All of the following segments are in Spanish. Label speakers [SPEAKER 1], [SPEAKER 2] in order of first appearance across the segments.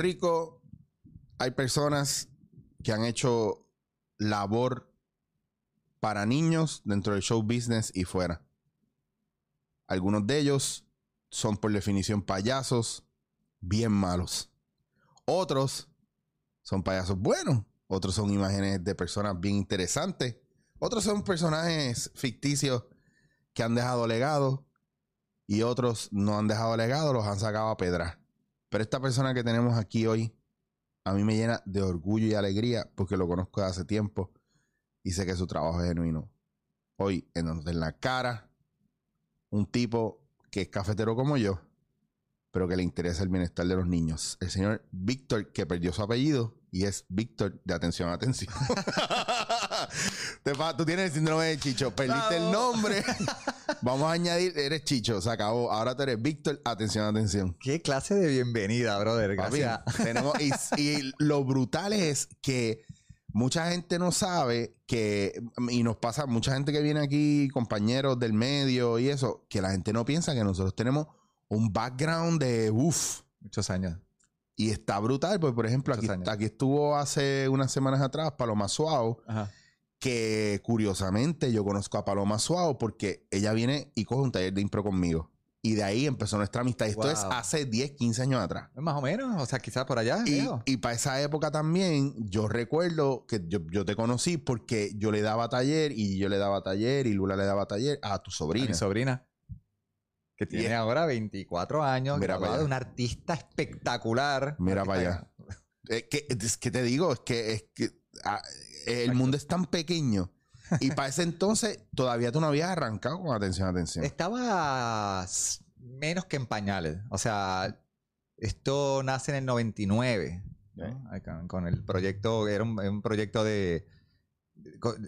[SPEAKER 1] Rico hay personas que han hecho labor para niños dentro del show business y fuera. Algunos de ellos son por definición payasos bien malos. Otros son payasos buenos. Otros son imágenes de personas bien interesantes. Otros son personajes ficticios que han dejado legado. Y otros no han dejado legado, los han sacado a pedra. Pero esta persona que tenemos aquí hoy, a mí me llena de orgullo y alegría porque lo conozco de hace tiempo y sé que su trabajo es genuino. Hoy, en, en la cara, un tipo que es cafetero como yo, pero que le interesa el bienestar de los niños. El señor Víctor, que perdió su apellido y es Víctor de atención, atención. tú tienes el síndrome de Chicho, perdiste el nombre. Vamos a añadir, eres Chicho, se acabó. Ahora tú eres Víctor, atención, atención.
[SPEAKER 2] Qué clase de bienvenida, brother. Gracias.
[SPEAKER 1] tenemos, y lo brutal es que mucha gente no sabe que, y nos pasa, mucha gente que viene aquí, compañeros del medio y eso, que la gente no piensa que nosotros tenemos un background de, uff.
[SPEAKER 2] Muchos años.
[SPEAKER 1] Y está brutal, porque por ejemplo, aquí, aquí, estuvo hace unas semanas atrás Paloma Suao, que curiosamente yo conozco a Paloma Suao porque ella viene y coge un taller de impro conmigo. Y de ahí empezó nuestra amistad. Esto es hace 10, 15 años atrás.
[SPEAKER 2] Más o menos, o sea, quizás por allá.
[SPEAKER 1] Y, y para esa época también, yo recuerdo que yo, te conocí porque yo le daba taller y yo le daba taller y Lula le daba taller a tu sobrina. A
[SPEAKER 2] mi sobrina. Que tiene ahora 24 años. Mira de un artista espectacular.
[SPEAKER 1] Mira para allá. Es que, es que te digo, es que, es que ah, el mundo es tan pequeño y para ese entonces todavía tú no habías arrancado con atención, atención.
[SPEAKER 2] Estaba menos que en pañales. O sea, esto nace en el 99. Con el proyecto, era un, proyecto de,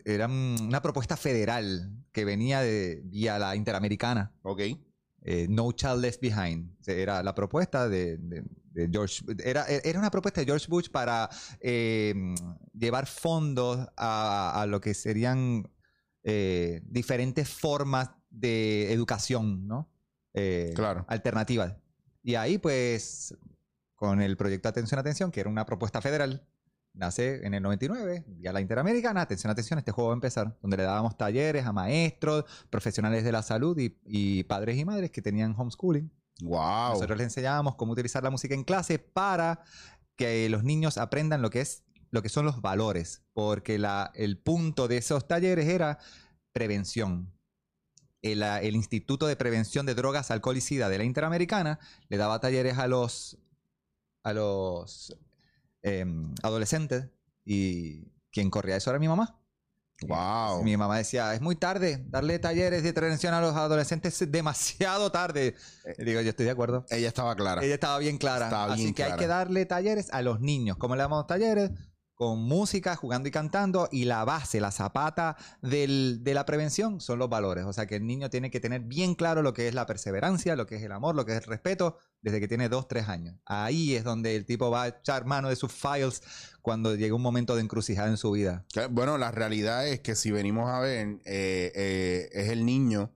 [SPEAKER 2] Era una propuesta federal que venía de vía la Interamericana.
[SPEAKER 1] Ok.
[SPEAKER 2] Eh, no Child Left Behind. Era la propuesta de, George. Era, era, una propuesta de George Bush para eh, llevar fondos a, lo que serían eh, diferentes formas de educación, ¿no?
[SPEAKER 1] claro.
[SPEAKER 2] Alternativas. Y ahí, pues, con el proyecto Atención, Atención, que era una propuesta federal, nace en el 99, ya la Interamericana, atención, atención, este juego va a empezar, donde le dábamos talleres a maestros, profesionales de la salud y, padres y madres que tenían homeschooling.
[SPEAKER 1] Wow.
[SPEAKER 2] Nosotros les enseñábamos cómo utilizar la música en clase para que los niños aprendan lo que es lo que son los valores, porque la, el punto de esos talleres era prevención. El, Instituto de Prevención de Drogas, Alcohol y SIDA de la Interamericana le daba talleres a los, a los Em, adolescentes y quien corría eso era mi mamá.
[SPEAKER 1] Wow.
[SPEAKER 2] Mi mamá decía, es muy tarde, darle talleres de prevención a los adolescentes es demasiado tarde. Eh, digo, yo estoy de acuerdo.
[SPEAKER 1] Ella estaba clara.
[SPEAKER 2] Ella estaba bien clara. Así que hay que darle talleres a los niños. ¿Cómo le damos talleres? Con música, jugando y cantando. Y la base, la zapata de la prevención son los valores. O sea que el niño tiene que tener bien claro lo que es la perseverancia, lo que es el amor, lo que es el respeto, desde que tiene dos, tres años. Ahí es donde el tipo va a echar mano de sus files cuando llegue un momento de encrucijada en su vida.
[SPEAKER 1] Bueno, la realidad es que si venimos a ver, eh, eh, es el niño,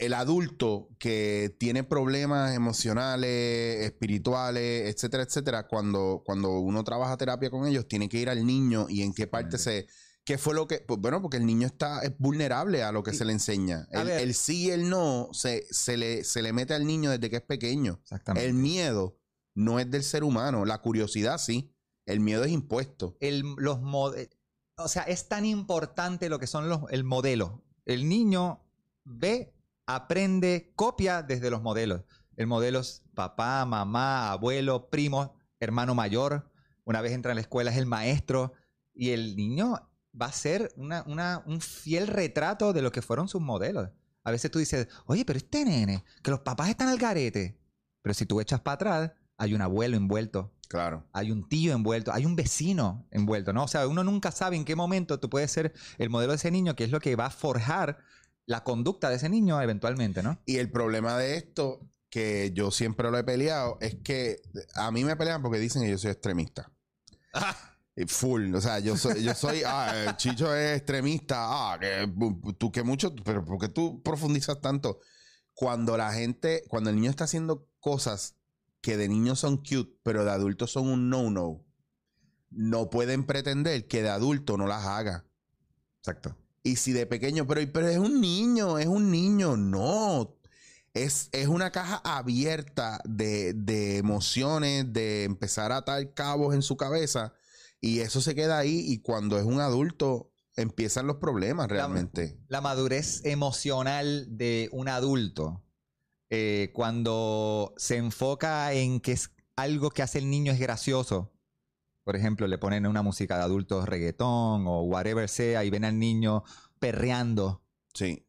[SPEAKER 1] el adulto que tiene problemas emocionales, espirituales, etcétera, etcétera. Cuando, cuando uno trabaja terapia con ellos, tiene que ir al niño y en qué parte se ¿Qué fue lo que.? Pues bueno, porque el niño está es vulnerable a lo que se le enseña. El, sí y el no se, se, le, se le mete al niño desde que es pequeño.
[SPEAKER 2] Exactamente.
[SPEAKER 1] El miedo no es del ser humano. La curiosidad sí. El miedo es impuesto.
[SPEAKER 2] El, los o sea, es tan importante lo que son los, el modelo. El niño ve, aprende, copia desde los modelos. El modelo es papá, mamá, abuelo, primo, hermano mayor. Una vez entra en la escuela es el maestro. Y el niño va a ser un fiel retrato de lo que fueron sus modelos. A veces tú dices, oye, pero este nene, que los papás están al garete. Pero si tú echas para atrás, hay un abuelo envuelto.
[SPEAKER 1] Claro.
[SPEAKER 2] Hay un tío envuelto, hay un vecino envuelto, ¿no? O sea, uno nunca sabe en qué momento tú puedes ser el modelo de ese niño, que es lo que va a forjar la conducta de ese niño eventualmente, ¿no?
[SPEAKER 1] Y el problema de esto, que yo siempre lo he peleado, es que a mí me pelean porque dicen que yo soy extremista. Full, o sea, yo soy, yo soy, ah, Chicho es extremista, ah, que tú que mucho, pero porque tú profundizas tanto? Cuando la gente, cuando el niño está haciendo cosas que de niños son cute, pero de adultos son un no-no, no pueden pretender que de adulto no las haga.
[SPEAKER 2] Exacto.
[SPEAKER 1] Y si de pequeño, pero, pero es un niño, es un niño, no. Es, es una caja abierta de, de emociones, de empezar a atar cabos en su cabeza. Y eso se queda ahí. Y cuando es un adulto, empiezan los problemas realmente.
[SPEAKER 2] La, madurez emocional de un adulto, eh, cuando se enfoca en que es algo que hace el niño es gracioso. Por ejemplo, le ponen una música de adultos, reggaetón o whatever sea, y ven al niño perreando.
[SPEAKER 1] Sí.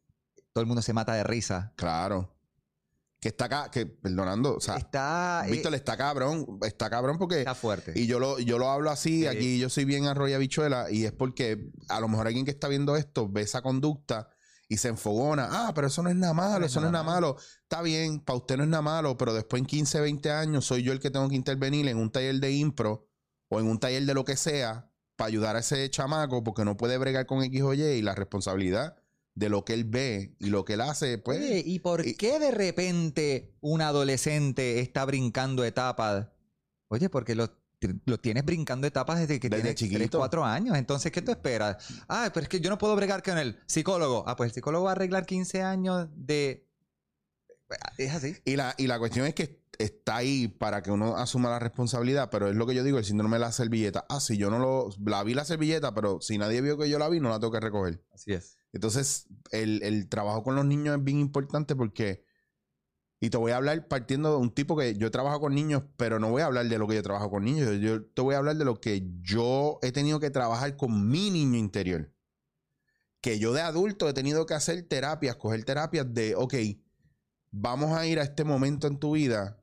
[SPEAKER 2] Todo el mundo se mata de risa.
[SPEAKER 1] Claro. Que está acá, que perdonando, o sea,
[SPEAKER 2] está. eh,
[SPEAKER 1] Víctor está cabrón, está cabrón porque
[SPEAKER 2] está fuerte.
[SPEAKER 1] Y yo lo, yo lo hablo así,
[SPEAKER 2] Sí.
[SPEAKER 1] aquí yo soy bien arroya bichuela, y es porque a lo mejor alguien que está viendo esto ve esa conducta y se enfogona. Ah, pero eso no es nada malo, eso no es nada malo. Está bien, para usted no es nada malo, pero después en 15, 20 años soy yo el que tengo que intervenir en un taller de impro o en un taller de lo que sea para ayudar a ese chamaco porque no puede bregar con X o Y y la responsabilidad de lo que él ve y lo que él hace, pues...
[SPEAKER 2] Oye, ¿y por
[SPEAKER 1] y-
[SPEAKER 2] qué de repente un adolescente está brincando etapas? Oye, porque lo, lo tienes brincando etapas desde que
[SPEAKER 1] Desde
[SPEAKER 2] tienes 3,
[SPEAKER 1] chiquito.
[SPEAKER 2] 4 años. Entonces, ¿qué tú esperas? Ah, pero es que yo no puedo bregar con el psicólogo. Ah, pues el psicólogo va a arreglar 15 años de... Es así.
[SPEAKER 1] Y la, y la cuestión es que está ahí para que uno asuma la responsabilidad, pero es lo que yo digo, el síndrome de la servilleta. Ah, si yo no lo... La vi la servilleta, pero si nadie vio que yo la vi, no la tengo que recoger.
[SPEAKER 2] Así es.
[SPEAKER 1] Entonces, el, el trabajo con los niños es bien importante porque... Y te voy a hablar partiendo de un tipo que yo trabajo con niños, pero no voy a hablar de lo que yo trabajo con niños. Yo, yo te voy a hablar de lo que yo he tenido que trabajar con mi niño interior. Que yo de adulto he tenido que hacer terapias, coger terapias de, ok, vamos a ir a este momento en tu vida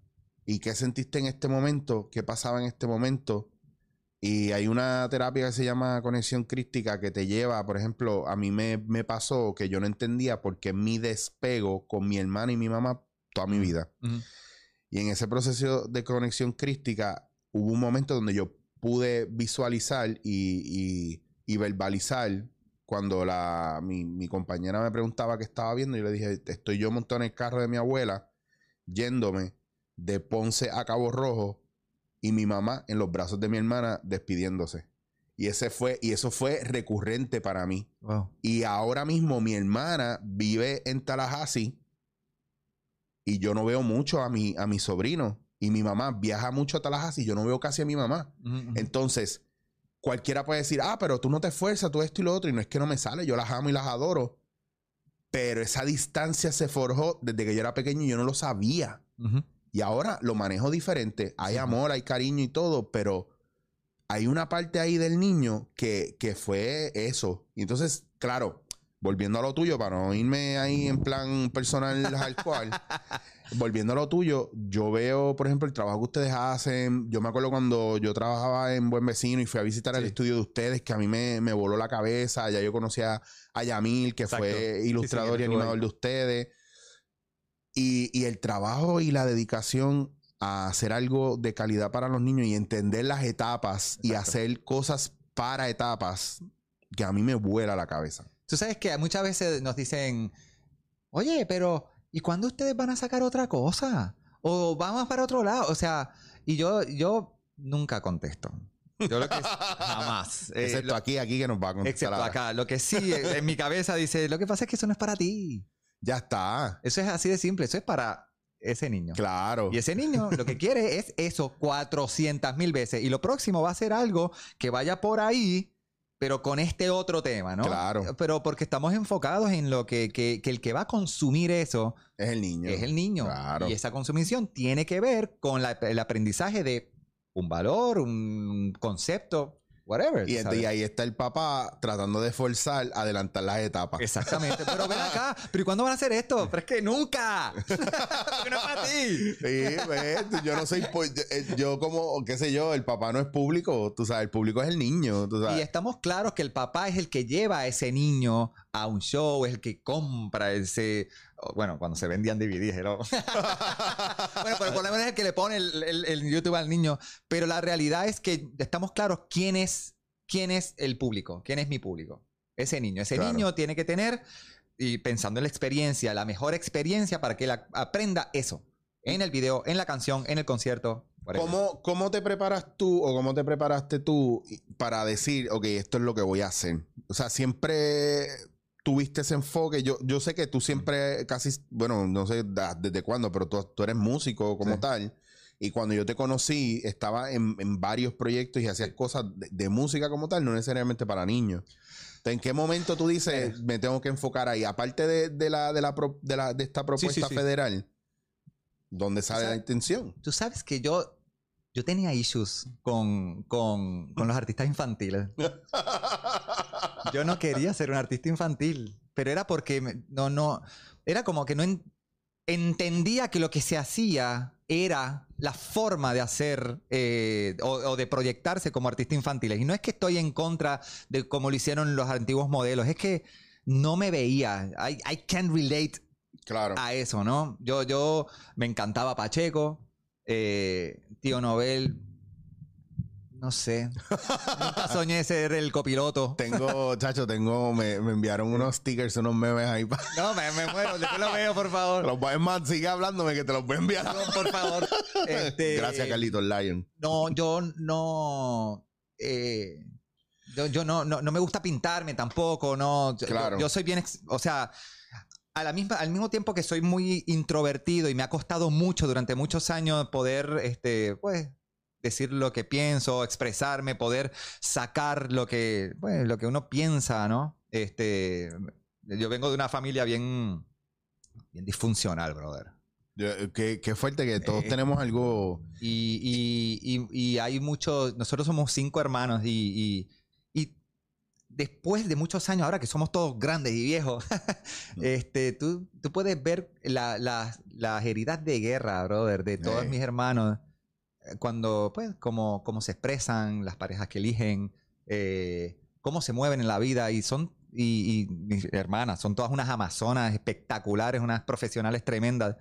[SPEAKER 1] y qué sentiste en este momento, qué pasaba en este momento. Y hay una terapia que se llama conexión crística que te lleva, por ejemplo, a mí me, me pasó que yo no entendía por qué mi despego con mi hermana y mi mamá toda mi vida. Y en ese proceso de conexión crística hubo un momento donde yo pude visualizar y, y- y verbalizar cuando la, mi, mi compañera me preguntaba qué estaba viendo. Yo le dije, estoy yo montado en el carro de mi abuela, yéndome de Ponce a Cabo Rojo y mi mamá en los brazos de mi hermana despidiéndose. Y ese fue, y eso fue recurrente para mí.
[SPEAKER 2] Wow.
[SPEAKER 1] Y ahora mismo mi hermana vive en Tallahassee y yo no veo mucho a mi, a mi sobrino. Y mi mamá viaja mucho a Tallahassee y yo no veo casi a mi mamá. Entonces, cualquiera puede decir, ah, pero tú no te esfuerzas, tú esto y lo otro. Y no es que no me sale, yo las amo y las adoro. Pero esa distancia se forjó desde que yo era pequeño y yo no lo sabía.
[SPEAKER 2] Ujú.
[SPEAKER 1] Y ahora lo manejo diferente. Hay amor, hay cariño y todo, pero hay una parte ahí del niño que, que fue eso. Y entonces, claro, volviendo a lo tuyo, para no irme ahí en plan personal hardcore, volviendo a lo tuyo, yo veo, por ejemplo, el trabajo que ustedes hacen. Yo me acuerdo cuando yo trabajaba en Buen Vecino y fui a visitar el estudio de ustedes, que a mí me, me voló la cabeza. Ya yo conocía a Yamil, que
[SPEAKER 2] Exacto.
[SPEAKER 1] fue
[SPEAKER 2] Sí, sí,
[SPEAKER 1] ilustrador y animador de ustedes. Y, y el trabajo y la dedicación a hacer algo de calidad para los niños y entender las etapas y
[SPEAKER 2] Exacto.
[SPEAKER 1] hacer cosas para etapas que a mí me vuela la cabeza.
[SPEAKER 2] Tú sabes que muchas veces nos dicen, oye, pero ¿y cuándo ustedes van a sacar otra cosa? O vamos para otro lado. O sea, y yo, yo nunca contesto. Yo lo que jamás. Eh,
[SPEAKER 1] Excepto
[SPEAKER 2] lo-
[SPEAKER 1] aquí, aquí que nos va a contestar.
[SPEAKER 2] excepto acá. Lo que sí en mi cabeza dice, lo que pasa es que eso no es para ti.
[SPEAKER 1] Ya está.
[SPEAKER 2] Eso es así de simple. Eso es para ese niño.
[SPEAKER 1] Claro.
[SPEAKER 2] Y ese niño lo que quiere es eso 400 mil veces. Y lo próximo va a ser algo que vaya por ahí, pero con este otro tema, ¿no?
[SPEAKER 1] Claro.
[SPEAKER 2] Pero porque estamos enfocados en lo que, que- que el que va a consumir eso
[SPEAKER 1] Es el niño.
[SPEAKER 2] es el niño.
[SPEAKER 1] Claro.
[SPEAKER 2] Y esa consumición tiene que ver con la- el aprendizaje de un valor, un concepto, whatever.
[SPEAKER 1] Y,
[SPEAKER 2] ¿sabes?
[SPEAKER 1] y ahí está el papá tratando de forzar, adelantar las etapas.
[SPEAKER 2] Exactamente. Pero ven acá. ¿Pero y cuándo van a hacer esto? Pero es que nunca. Porque no es para ti.
[SPEAKER 1] Sí, ves, yo no soy, yo, eh, yo como, qué sé yo, el papá no es público, tú sabes, el público es el niño, tú
[SPEAKER 2] Y estamos claros que el papá es el que lleva a ese niño a un show, es el que compra ese. Bueno, cuando se vendían DVDs, ¿no? bueno, pero por lo menos es el que le pone el, el- el YouTube al niño. Pero la realidad es que estamos claros quién es, quién es el público, quién es mi público. Ese niño. Ese
[SPEAKER 1] Claro.
[SPEAKER 2] niño tiene que tener, y pensando en la experiencia, la mejor experiencia para que él aprenda eso. En el video, en la canción, en el concierto.
[SPEAKER 1] ¿Cómo, ¿Cómo te preparas tú o cómo te preparaste tú para decir, ok, esto es lo que voy a hacer? O sea, siempre tuviste ese enfoque. Yo, yo sé que tú siempre casi, bueno, no sé desde cuándo, pero tú, tú eres músico como
[SPEAKER 2] Sí.
[SPEAKER 1] tal. Y cuando yo te conocí, estaba en, en varios proyectos y hacías cosas de, de música como tal, no necesariamente para niños. Entonces, ¿En qué momento tú dices, me tengo que enfocar ahí? Aparte de, de la, de, la, pro- de, la- de esta propuesta
[SPEAKER 2] sí.
[SPEAKER 1] federal, ¿dónde sale la intención?
[SPEAKER 2] Tú sabes que yo, yo tenía issues con, con, con los artistas infantiles. Yo no quería ser un artista infantil, pero era porque me- no, no, era como que no en- entendía que lo que se hacía era la forma de hacer eh, o, o de proyectarse como artista infantil. Y no es que estoy en contra de cómo lo hicieron los antiguos modelos, es que no me veía. I, I can't relate
[SPEAKER 1] claro.
[SPEAKER 2] a eso, ¿no? Yo, yo me encantaba Pacheco, eh, Tío Nobel, no sé. Nunca soñé ser el copiloto.
[SPEAKER 1] Tengo, chacho, tengo, me, me enviaron unos stickers, unos memes ahí. pa-
[SPEAKER 2] No, me, me muero. Después lo veo, por favor.
[SPEAKER 1] Los voy- es más, sigue hablándome que te los voy a enviar.
[SPEAKER 2] No, por favor. Este,
[SPEAKER 1] Gracias, Carlitos Lion.
[SPEAKER 2] No, yo no. eh, yo yo no, no, no me gusta pintarme tampoco, no. Yo-
[SPEAKER 1] Claro.
[SPEAKER 2] Yo, yo soy bien. o sea, a la misma, al mismo tiempo que soy muy introvertido y me ha costado mucho durante muchos años poder, este, pues, decir lo que pienso, expresarme, poder sacar lo que, pues, lo que uno piensa, ¿no? Este, yo vengo de una familia bien, bien disfuncional, brother.
[SPEAKER 1] Yo- Qué, qué fuerte que todos
[SPEAKER 2] Eh,
[SPEAKER 1] tenemos algo.
[SPEAKER 2] Y, y- y- y hay muchos, nosotros somos cinco hermanos y, después de muchos años, ahora que somos todos grandes y viejos, este, tú, tú puedes ver la- las- las heridas de guerra, brother, de todos
[SPEAKER 1] Eh.
[SPEAKER 2] mis hermanos, eh, cuando, pues, cómo, cómo se expresan, las parejas que eligen, eh, cómo se mueven en la vida y son... Y, y mis hermanas son todas unas amazonas espectaculares, unas profesionales tremendas.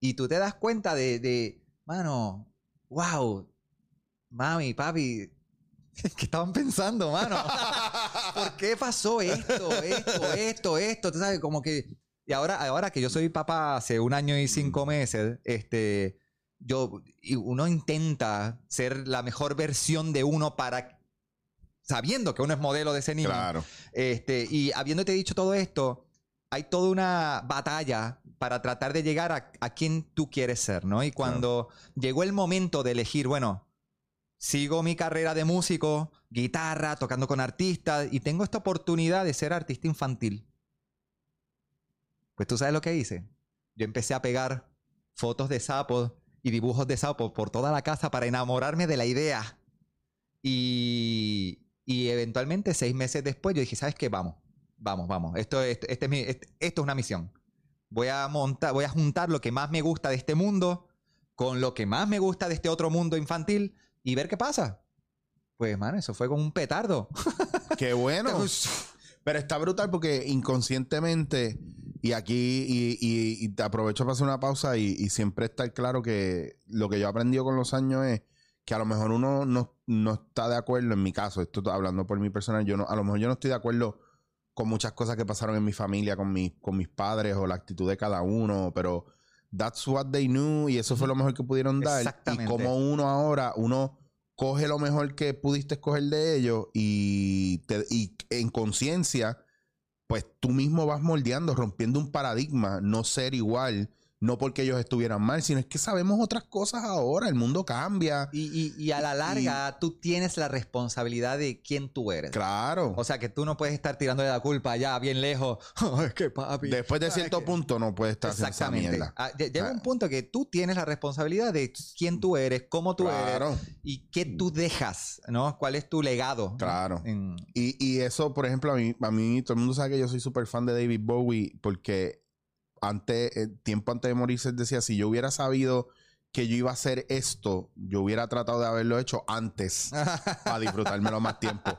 [SPEAKER 2] Y tú te das cuenta de, de mano, wow, mami, papi, ¿qué estaban pensando, mano? ¿Por qué pasó esto, esto, esto, esto? Tú sabes, como que... Y ahora, ahora que yo soy papá hace un año y cinco meses, este, yo, y uno intenta ser la mejor versión de uno para, sabiendo que uno es modelo de ese niño.
[SPEAKER 1] Claro.
[SPEAKER 2] Este, y habiéndote dicho todo esto, hay toda una batalla para tratar de llegar a, a quien tú quieres ser, ¿no? Y cuando llegó el momento de elegir, bueno, sigo mi carrera de músico, guitarra, tocando con artistas, y tengo esta oportunidad de ser artista infantil. Pues tú sabes lo que hice. Yo empecé a pegar fotos de sapos y dibujos de sapos por toda la casa para enamorarme de la idea. Y, y eventualmente, seis meses después, yo dije, ¿sabes qué? Vamos, vamos, vamos. Esto, es- este es mi- esto es una misión. Voy a montar, voy a juntar lo que más me gusta de este mundo con lo que más me gusta de este otro mundo infantil y ver qué pasa. Pues, mano, eso fue como un petardo.
[SPEAKER 1] Qué bueno. Pero está brutal porque inconscientemente, y aquí, y, y- y te aprovecho para hacer una pausa y, y siempre estar claro que lo que yo he aprendido con los años es que a lo mejor uno no, no está de acuerdo, en mi caso, esto hablando por mi personal, yo no, a lo mejor yo no estoy de acuerdo con muchas cosas que pasaron en mi familia, con, mi, con mis padres o la actitud de cada uno, pero that's what they knew y eso fue lo mejor que pudieron dar.
[SPEAKER 2] Exactamente.
[SPEAKER 1] Y como uno ahora, uno coge lo mejor que pudiste escoger de ellos y, te- y en conciencia, pues tú mismo vas moldeando, rompiendo un paradigma, no ser igual, no porque ellos estuvieran mal, sino es que sabemos otras cosas ahora, el mundo cambia.
[SPEAKER 2] Y, y- y a la larga, tú tienes la responsabilidad de quién tú eres.
[SPEAKER 1] Claro.
[SPEAKER 2] O sea, que tú no puedes estar tirándole la culpa allá, bien lejos. es que papi.
[SPEAKER 1] Después de cierto
[SPEAKER 2] que-
[SPEAKER 1] punto no puedes estar haciendo esa
[SPEAKER 2] Exactamente.
[SPEAKER 1] mierda.
[SPEAKER 2] Ah, lle- Llega
[SPEAKER 1] Ah.
[SPEAKER 2] un punto que tú tienes la responsabilidad de quién tú eres, cómo tú eres
[SPEAKER 1] Claro,
[SPEAKER 2] y qué tú dejas, ¿no? ¿Cuál es tu legado?
[SPEAKER 1] claro.
[SPEAKER 2] En-
[SPEAKER 1] y eso, por ejemplo, a mí, a mí, todo el mundo sabe que yo soy súper fan de David Bowie porque antes, eh, tiempo antes de morirse, él decía, si yo hubiera sabido que yo iba a hacer esto, yo hubiera tratado de haberlo hecho antes para disfrutármelo más tiempo.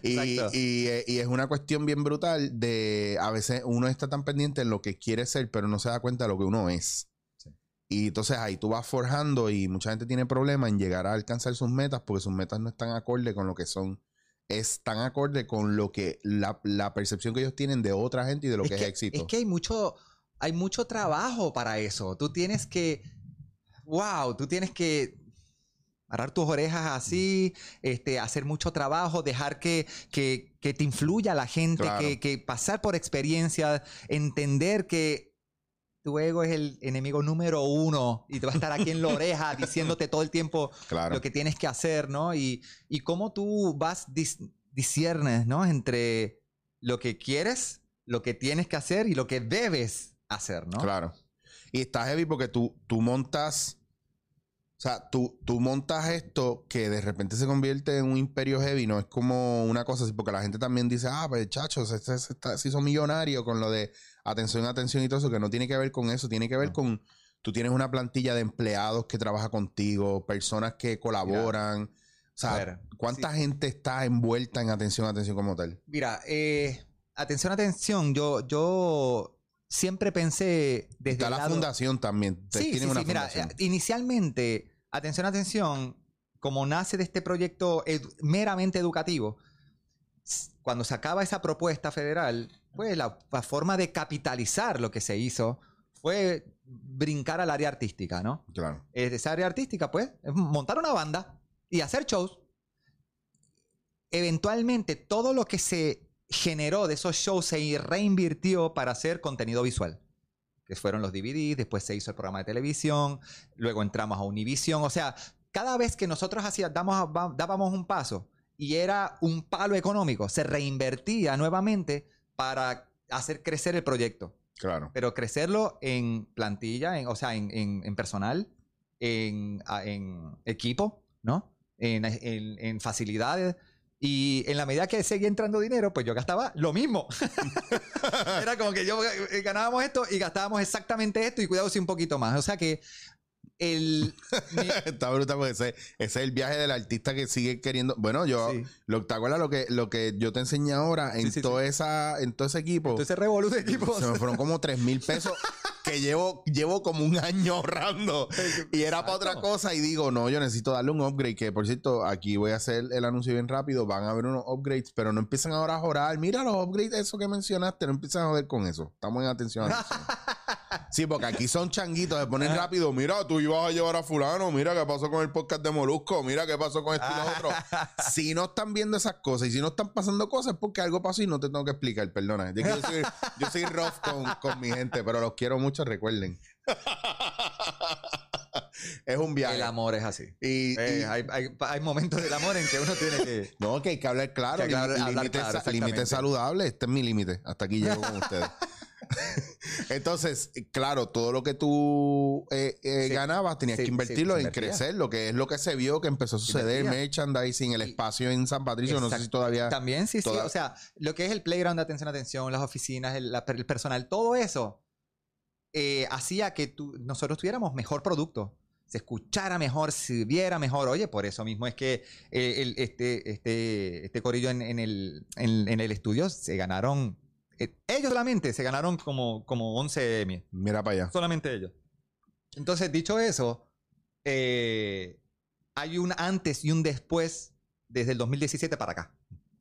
[SPEAKER 1] Y, eh, y es una cuestión bien brutal de, a veces uno está tan pendiente en lo que quiere ser, pero no se da cuenta de lo que uno es.
[SPEAKER 2] Sí.
[SPEAKER 1] Y entonces ahí tú vas forjando y mucha gente tiene problemas en llegar a alcanzar sus metas porque sus metas no están acorde con lo que son. Es tan acorde con lo que la, la percepción que ellos tienen de otra gente y de lo que es, éxito.
[SPEAKER 2] Es que hay mucho, hay mucho trabajo para eso. Tú tienes que wow, tú tienes que agarrar tus orejas así, este, hacer mucho trabajo, dejar que, que, que te influya la gente,
[SPEAKER 1] Claro.
[SPEAKER 2] que, que pasar por experiencias, entender que tu ego es el enemigo número uno y te va a estar aquí en la oreja diciéndote todo el tiempo
[SPEAKER 1] Claro.
[SPEAKER 2] lo que tienes que hacer, ¿no? Y, y cómo tú vas dis- disiernes, ¿no? Entre lo que quieres, lo que tienes que hacer y lo que debes hacer, ¿no?
[SPEAKER 1] Claro. Y está heavy porque tú, tú montas. O sea, tú, tú montas esto que de repente se convierte en un imperio heavy, no es como una cosa así, porque la gente también dice, ah, pues chachos, está- se hizo millonario con lo de atención, atención y todo eso, que no tiene que ver con eso, tiene que ver con, tú tienes una plantilla de empleados que trabaja contigo, personas que colaboran, o sea,
[SPEAKER 2] ver,
[SPEAKER 1] ¿cuánta gente está envuelta en atención, atención como tal?
[SPEAKER 2] Mira, eh, atención, atención, yo, yo siempre pensé desde
[SPEAKER 1] Está
[SPEAKER 2] el
[SPEAKER 1] la
[SPEAKER 2] lado-
[SPEAKER 1] fundación también,
[SPEAKER 2] Sí,
[SPEAKER 1] tienen
[SPEAKER 2] sí,
[SPEAKER 1] una
[SPEAKER 2] sí. Mira,
[SPEAKER 1] fundación.
[SPEAKER 2] eh, inicialmente, atención, atención, como nace de este proyecto edu- meramente educativo, cuando se acaba esa propuesta federal, pues la, la forma de capitalizar lo que se hizo fue brincar al área artística, ¿no?
[SPEAKER 1] Claro.
[SPEAKER 2] Esa área artística, pues, es montar una banda y hacer shows. Eventualmente, todo lo que se generó de esos shows se reinvirtió para hacer contenido visual. Que fueron los DVDs, después se hizo el programa de televisión, luego entramos a Univision. O sea, cada vez que nosotros hacía- damos- va- dábamos un paso y era un palo económico, se reinvertía nuevamente para hacer crecer el proyecto
[SPEAKER 1] Claro.
[SPEAKER 2] pero crecerlo en plantilla, en, o sea, en, en- en personal, en, equipo, ¿no? En facilidades. Y en la medida que seguía entrando dinero, pues yo gastaba lo mismo. Era como que yo eh, ganábamos esto y gastábamos exactamente esto y cuidado si un poquito más. O sea que el... mi-
[SPEAKER 1] Está brutal porque ese, ese es el viaje del artista que sigue queriendo. Bueno, yo,
[SPEAKER 2] sí.
[SPEAKER 1] lo, ¿te acuerdas lo que, lo que yo te enseñé ahora en,
[SPEAKER 2] Sí, sí,
[SPEAKER 1] todo Esa, en todo ese equipo?
[SPEAKER 2] Entonces revolú de equipos.
[SPEAKER 1] se me fueron como 3 mil pesos que llevo, llevo como un año ahorrando. Y era para otra cosa. Y digo, no, yo necesito darle un upgrade. Que por cierto, aquí voy a hacer el anuncio bien rápido. Van a haber unos upgrades, pero no empiezan ahora a jorar. Mira los upgrades, eso que mencionaste. No empiezan a joder con eso. Estamos en atención. atención. Sí, porque aquí son changuitos, se ponen rápido. Mira, tú ibas a llevar a fulano. Mira qué pasó con el podcast de Molusco. Mira qué pasó con esto y lo otro. Si no están viendo esas cosas y si no están pasando cosas es porque algo pasó y no te tengo que explicar, perdona. Yo, yo soy, yo soy rough con, con mi gente, pero los quiero mucho, recuerden. es un viaje.
[SPEAKER 2] El amor es así.
[SPEAKER 1] Y,
[SPEAKER 2] Eh,
[SPEAKER 1] y-
[SPEAKER 2] hay, hay- hay momentos del amor en que uno tiene que...
[SPEAKER 1] no, que hay que hablar claro.
[SPEAKER 2] Que hablar-
[SPEAKER 1] límite-
[SPEAKER 2] hablar claro,
[SPEAKER 1] sa- límite
[SPEAKER 2] exactamente.
[SPEAKER 1] saludable. Este es mi límite. Hasta aquí llego con ustedes. Entonces, claro, todo lo que tú eh, eh,
[SPEAKER 2] Sí.
[SPEAKER 1] ganabas tenías
[SPEAKER 2] Sí,
[SPEAKER 1] que
[SPEAKER 2] sí,
[SPEAKER 1] invertirlo en crecer, lo que es lo que se vio que empezó a suceder,
[SPEAKER 2] Invertía.
[SPEAKER 1] merchandising, el espacio en San Patricio, no sé si todavía...
[SPEAKER 2] También, sí, sí.
[SPEAKER 1] toda-
[SPEAKER 2] O sea, lo que es el playground de atención, atención, las oficinas, el, la- el personal, todo eso eh, hacía que tú- nosotros tuviéramos mejor producto. Se escuchara mejor, se viera mejor. Oye, por eso mismo es que eh, el- este, este, este corillo en, en el, en, en el estudio se ganaron. Eh, ellos solamente se ganaron como, como 11 Emmy.
[SPEAKER 1] Mira para allá.
[SPEAKER 2] Solamente ellos. Entonces, dicho eso, eh, hay un antes y un después desde el 2017 para acá.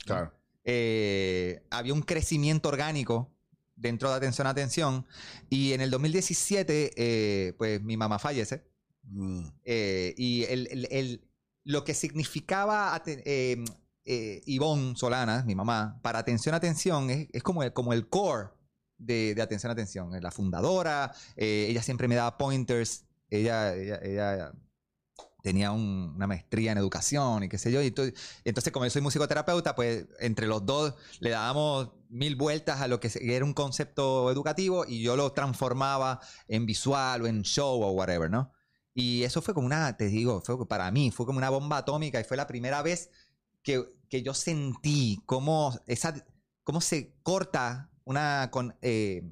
[SPEAKER 1] Claro.
[SPEAKER 2] Eh, había un crecimiento orgánico dentro de Atención Atención y en el 2017 eh, pues mi mamá fallece
[SPEAKER 1] Mm,
[SPEAKER 2] y el, el- el- lo que significaba eh, Ivonne Solana, mi mamá, para Atención Atención es, como, el, core de, de Atención Atención. La fundadora, eh, ella siempre me daba pointers, ella, ella, ella tenía un- una maestría en educación y qué sé yo. Y to- entonces, como yo soy musicoterapeuta, pues entre los dos le dábamos mil vueltas a lo que era un concepto educativo y yo lo transformaba en visual o en show o whatever, ¿no? Y eso fue como una, te digo, fue para mí, fue como una bomba atómica y fue la primera vez que, que yo sentí cómo, esa, cómo se corta una... Con, eh,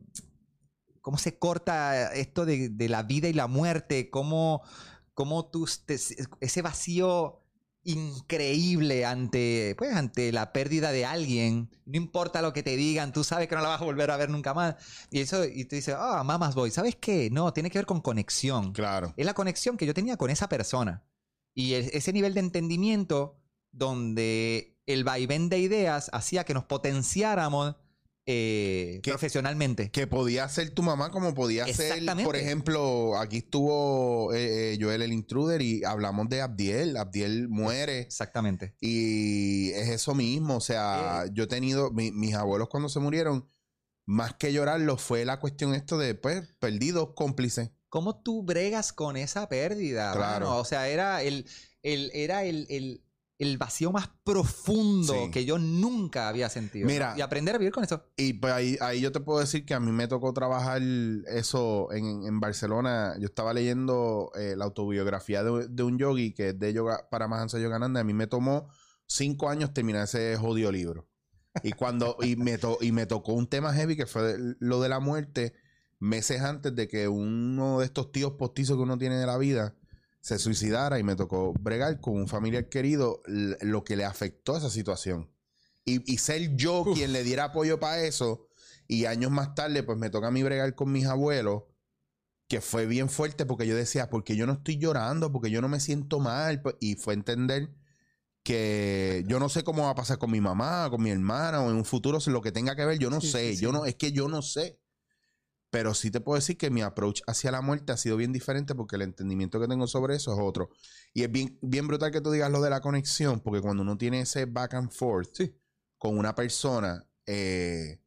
[SPEAKER 2] cómo se corta esto de, de la vida y la muerte, cómo, cómo tú, te- ese vacío increíble ante, pues, ante la pérdida de alguien, no importa lo que te digan, tú sabes que no la vas a volver a ver nunca más. Y eso, y tú dices, ah, mamas boy, ¿sabes qué? No, tiene que ver con conexión.
[SPEAKER 1] Claro.
[SPEAKER 2] Es la conexión que yo tenía con esa persona. Y e- ese nivel de entendimiento donde el vaivén de ideas hacía que nos potenciáramos eh,
[SPEAKER 1] Que-
[SPEAKER 2] profesionalmente.
[SPEAKER 1] Que podía ser tu mamá como podía ser, por ejemplo, aquí estuvo eh, eh, Joel el Intruder y hablamos de Abdiel. Abdiel muere
[SPEAKER 2] Exactamente.
[SPEAKER 1] y es eso mismo. O sea, yo he tenido, mi- mis abuelos cuando se murieron, más que llorarlo fue la cuestión esto de, pues, perdidos, cómplices.
[SPEAKER 2] ¿Cómo tú bregas con esa pérdida?
[SPEAKER 1] Claro.
[SPEAKER 2] mano? O sea, era el, el, era el, el- el vacío más profundo
[SPEAKER 1] Sí.
[SPEAKER 2] que yo nunca había sentido.
[SPEAKER 1] Mira.
[SPEAKER 2] ¿no? Y aprender a vivir con eso.
[SPEAKER 1] Y pues ahí, ahí yo te puedo decir que a mí me tocó trabajar eso en, en Barcelona. Yo estaba leyendo eh, la autobiografía de, de un yogi que es de yoga para Mahansa Yogananda. A mí me tomó cinco años terminar ese jodido libro. Y cuando y me, to- y me tocó un tema heavy que fue lo de la muerte meses antes de que uno de estos tíos postizos que uno tiene de la vida se suicidara y me tocó bregar con un familiar querido lo que le afectó a esa situación. Y, y ser yo quien le diera apoyo para eso. Y años más tarde, pues me toca a mí bregar con mis abuelos, que fue bien fuerte porque yo decía, porque yo no estoy llorando, porque yo no me siento mal. Pues, Y fue entender que yo no sé cómo va a pasar con mi mamá, con mi hermana, o en un futuro, lo que tenga que ver, yo no
[SPEAKER 2] Sí,
[SPEAKER 1] sé.
[SPEAKER 2] sí, sí.
[SPEAKER 1] Yo no, es que yo no sé. Pero sí te puedo decir que mi approach hacia la muerte ha sido bien diferente porque el entendimiento que tengo sobre eso es otro. Y es bien, bien brutal que tú digas lo de la conexión, porque cuando uno tiene ese back and forth
[SPEAKER 2] Sí.
[SPEAKER 1] con una persona eh,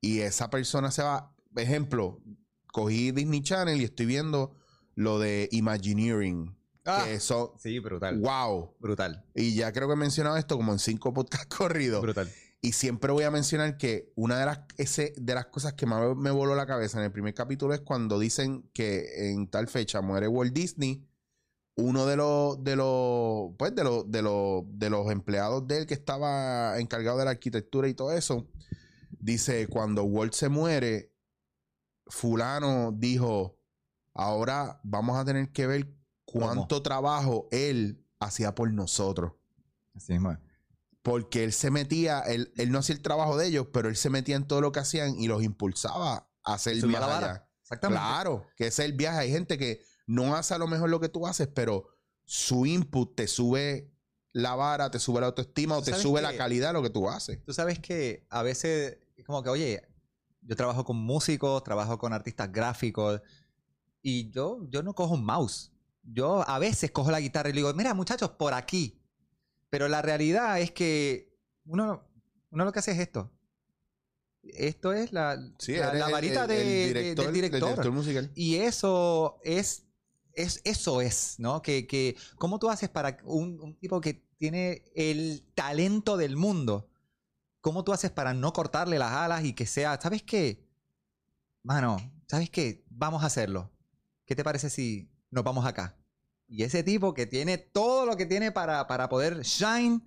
[SPEAKER 1] y esa persona se va, ejemplo, cogí Disney Channel y estoy viendo lo de Imagineering.
[SPEAKER 2] Ah.
[SPEAKER 1] Que eso,
[SPEAKER 2] Sí, brutal.
[SPEAKER 1] wow.
[SPEAKER 2] Brutal.
[SPEAKER 1] Y ya creo que he mencionado esto como en cinco podcasts corridos.
[SPEAKER 2] Brutal.
[SPEAKER 1] Y siempre voy a mencionar que una de las, ese, de las cosas que más me voló la cabeza en el primer capítulo es cuando dicen que en tal fecha muere Walt Disney. Uno de los, de los, pues de los, de los, de los empleados de él que estaba encargado de la arquitectura y todo eso, dice, cuando Walt se muere, fulano dijo, ahora vamos a tener que ver cuánto trabajo él hacía por nosotros.
[SPEAKER 2] Así es.
[SPEAKER 1] Porque él se metía, él, él no hacía el trabajo de ellos, pero él se metía en todo lo que hacían y los impulsaba a hacer
[SPEAKER 2] la vara.
[SPEAKER 1] allá.
[SPEAKER 2] Exactamente.
[SPEAKER 1] Claro, que ese es el viaje. Hay gente que no hace a lo mejor lo que tú haces, pero su input te sube la vara, te sube la autoestima o te
[SPEAKER 2] ¿Sabes
[SPEAKER 1] sube la calidad de lo que tú haces.
[SPEAKER 2] Tú sabes que a veces, es como que, oye, yo trabajo con músicos, trabajo con artistas gráficos y yo, yo no cojo un mouse. Yo a veces cojo la guitarra y le digo, mira, muchachos, por aquí. Pero la realidad es que uno, uno lo que hace es esto. Esto es la,
[SPEAKER 1] Sí,
[SPEAKER 2] la, varita
[SPEAKER 1] el-
[SPEAKER 2] de-
[SPEAKER 1] el director,
[SPEAKER 2] del director.
[SPEAKER 1] director musical.
[SPEAKER 2] Y eso es, es eso es, ¿no? Que, que ¿cómo tú haces para un, un tipo que tiene el talento del mundo? ¿Cómo tú haces para no cortarle las alas y que sea, ¿sabes qué? Mano, ¿sabes qué? Vamos a hacerlo. ¿Qué te parece si nos vamos acá? Y ese tipo que tiene todo lo que tiene para, para poder shine,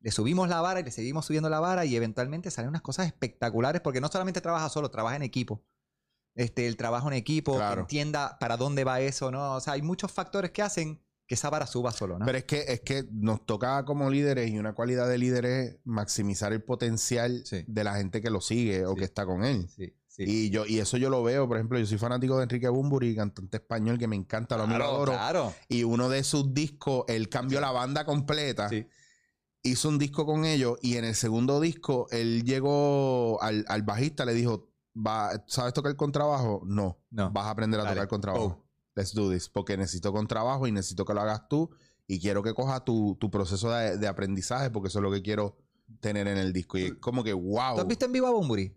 [SPEAKER 2] le subimos la vara y le seguimos subiendo la vara y eventualmente salen unas cosas espectaculares porque no solamente trabaja solo, trabaja en equipo. Este, el trabajo en equipo,
[SPEAKER 1] Claro.
[SPEAKER 2] que entienda para dónde va eso, ¿no? O sea, hay muchos factores que hacen que esa vara suba solo, ¿no?
[SPEAKER 1] Pero es que, es que nos toca como líderes y una cualidad de líderes es maximizar el potencial
[SPEAKER 2] Sí.
[SPEAKER 1] de la gente que lo sigue o
[SPEAKER 2] Sí.
[SPEAKER 1] que está con él.
[SPEAKER 2] sí, sí.
[SPEAKER 1] Y yo, y eso yo lo veo, por ejemplo, yo soy fanático de Enrique Bumburi, cantante español que me encanta, lo
[SPEAKER 2] claro,
[SPEAKER 1] adoro.
[SPEAKER 2] claro.
[SPEAKER 1] Y uno de sus discos, él cambió la banda completa.
[SPEAKER 2] Sí.
[SPEAKER 1] Hizo un disco con ellos y en el segundo disco él llegó al, al bajista, le dijo, "Va- ¿sabes tocar contrabajo? No,
[SPEAKER 2] No.
[SPEAKER 1] vas a aprender a
[SPEAKER 2] Dale.
[SPEAKER 1] tocar contrabajo.
[SPEAKER 2] Oh.
[SPEAKER 1] Let's do this, porque necesito contrabajo y necesito que lo hagas tú y quiero que cojas tu, tu proceso de, de aprendizaje porque eso es lo que quiero tener en el disco. Y es como que, wow.
[SPEAKER 2] ¿Tú has visto en vivo a Bumburi?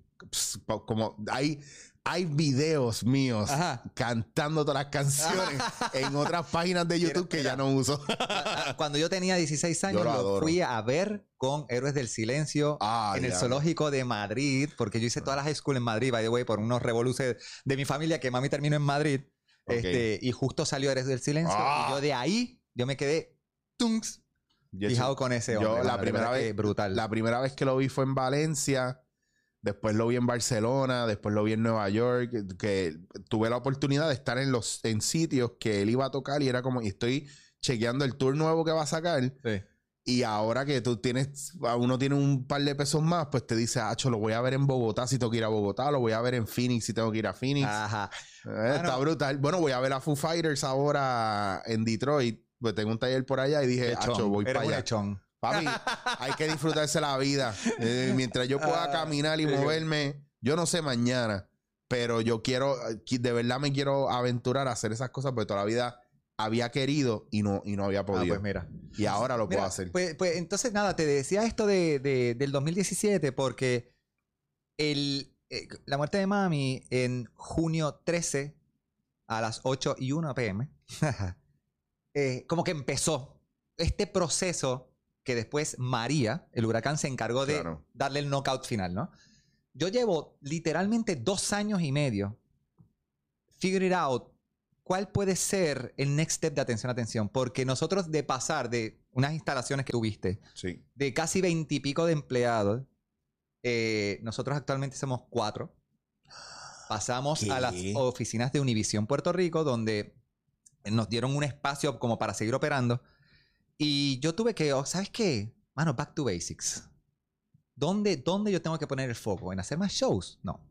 [SPEAKER 1] Pa- como hay, hay videos míos
[SPEAKER 2] Ajá.
[SPEAKER 1] cantando todas las canciones en otras páginas de YouTube que ya no uso.
[SPEAKER 2] Ah, Cuando yo tenía 16 años,
[SPEAKER 1] Yo lo
[SPEAKER 2] lo, fui a ver con Héroes del Silencio
[SPEAKER 1] Ah,
[SPEAKER 2] en el
[SPEAKER 1] ya.
[SPEAKER 2] zoológico de Madrid, porque yo hice toda la high school en Madrid, by the way, por unos revoluces de mi familia que mami terminó en Madrid.
[SPEAKER 1] Ok.
[SPEAKER 2] Este, y justo salió Héroes del Silencio.
[SPEAKER 1] Ah.
[SPEAKER 2] Y yo de ahí, yo me quedé tunks,
[SPEAKER 1] Yo,
[SPEAKER 2] fijado con ese
[SPEAKER 1] yo
[SPEAKER 2] hombre.
[SPEAKER 1] la
[SPEAKER 2] mano, de
[SPEAKER 1] primera
[SPEAKER 2] que
[SPEAKER 1] vez-
[SPEAKER 2] brutal.
[SPEAKER 1] La primera vez que lo vi fue en Valencia, después lo vi en Barcelona, después lo vi en Nueva York, que, que tuve la oportunidad de estar en los en sitios que él iba a tocar y era como, y estoy chequeando el tour nuevo que va a sacar.
[SPEAKER 2] Sí.
[SPEAKER 1] Y ahora que tú tienes, a uno tiene un par de pesos más, pues te dice, Acho, lo voy a ver en Bogotá si tengo que ir a Bogotá, lo voy a ver en Phoenix si tengo que ir a Phoenix.
[SPEAKER 2] Ajá.
[SPEAKER 1] Eh, está brutal. Bueno, voy a ver a Foo Fighters ahora en Detroit. Pues tengo un taller por allá y dije. Acho, voy para allá. Papi, hay que disfrutarse la vida. Eh, mientras yo pueda
[SPEAKER 2] Ah,
[SPEAKER 1] caminar y moverme, yo no sé mañana, pero yo quiero, de verdad me quiero aventurar a hacer esas cosas porque toda la vida había querido y no, y no había
[SPEAKER 2] Ah,
[SPEAKER 1] podido.
[SPEAKER 2] pues mira.
[SPEAKER 1] y ahora lo puedo hacer.
[SPEAKER 2] Pues, pues, entonces, nada, te decía esto de, de- del 2017 porque el, eh, la muerte de mami en junio 13 a las 8 y 1 pm, eh, como que empezó este proceso que después María, el huracán, se encargó de
[SPEAKER 1] Claro.
[SPEAKER 2] darle el knockout final, ¿no? Yo llevo literalmente dos años y medio figure it out cuál puede ser el next step de atención, atención, porque nosotros de pasar de unas instalaciones que tuviste,
[SPEAKER 1] Sí.
[SPEAKER 2] de casi veintipico de empleados, eh, nosotros actualmente somos cuatro. Pasamos a las oficinas de Univision Puerto Rico, donde nos dieron un espacio como para seguir operando. Y yo tuve que, oh, ¿sabes qué? Mano, back to basics. ¿Dónde, ¿Dónde yo tengo que poner el foco? ¿En hacer más shows? No.